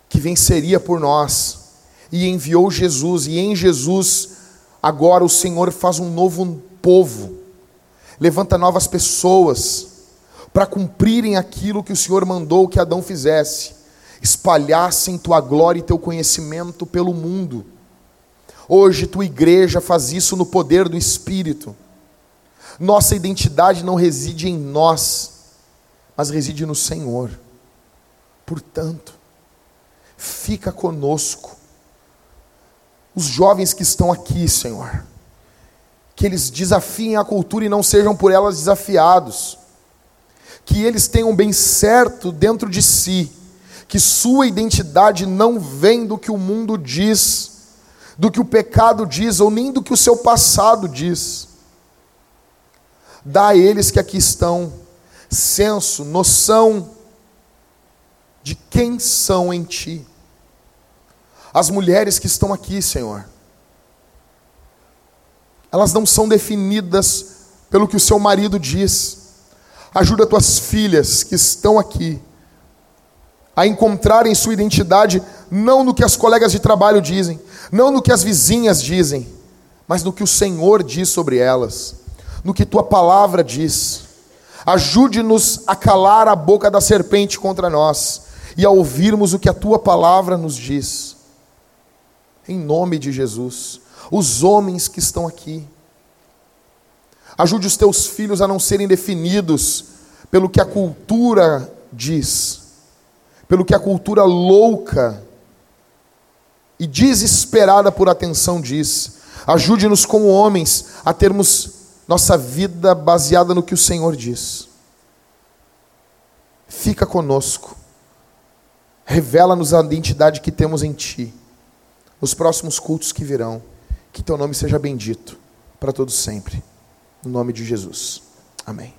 que venceria por nós, e enviou Jesus, e em Jesus, agora o Senhor faz um novo povo, levanta novas pessoas, para cumprirem aquilo que o Senhor mandou que Adão fizesse, espalhassem tua glória e teu conhecimento pelo mundo. Hoje, tua igreja faz isso no poder do Espírito. Nossa identidade não reside em nós, mas reside no Senhor. Portanto, fica conosco. Os jovens que estão aqui, Senhor, que eles desafiem a cultura e não sejam por elas desafiados, que eles tenham bem certo dentro de si, que sua identidade não vem do que o mundo diz, do que o pecado diz, ou nem do que o seu passado diz. Dá a eles que aqui estão senso, noção de quem são em Ti. As mulheres que estão aqui, Senhor, elas não são definidas pelo que o seu marido diz. Ajuda tuas filhas que estão aqui a encontrarem sua identidade não no que as colegas de trabalho dizem, não no que as vizinhas dizem, mas no que o Senhor diz sobre elas, no que tua palavra diz. Ajude-nos a calar a boca da serpente contra nós e a ouvirmos o que a tua palavra nos diz. Em nome de Jesus, os homens que estão aqui, ajude os teus filhos a não serem definidos pelo que a cultura diz, pelo que a cultura louca e desesperada por atenção diz. Ajude-nos como homens a termos nossa vida baseada no que o Senhor diz. Fica conosco. Revela-nos a identidade que temos em Ti. Nos próximos cultos que virão, que Teu nome seja bendito para todos sempre. No nome de Jesus. Amém.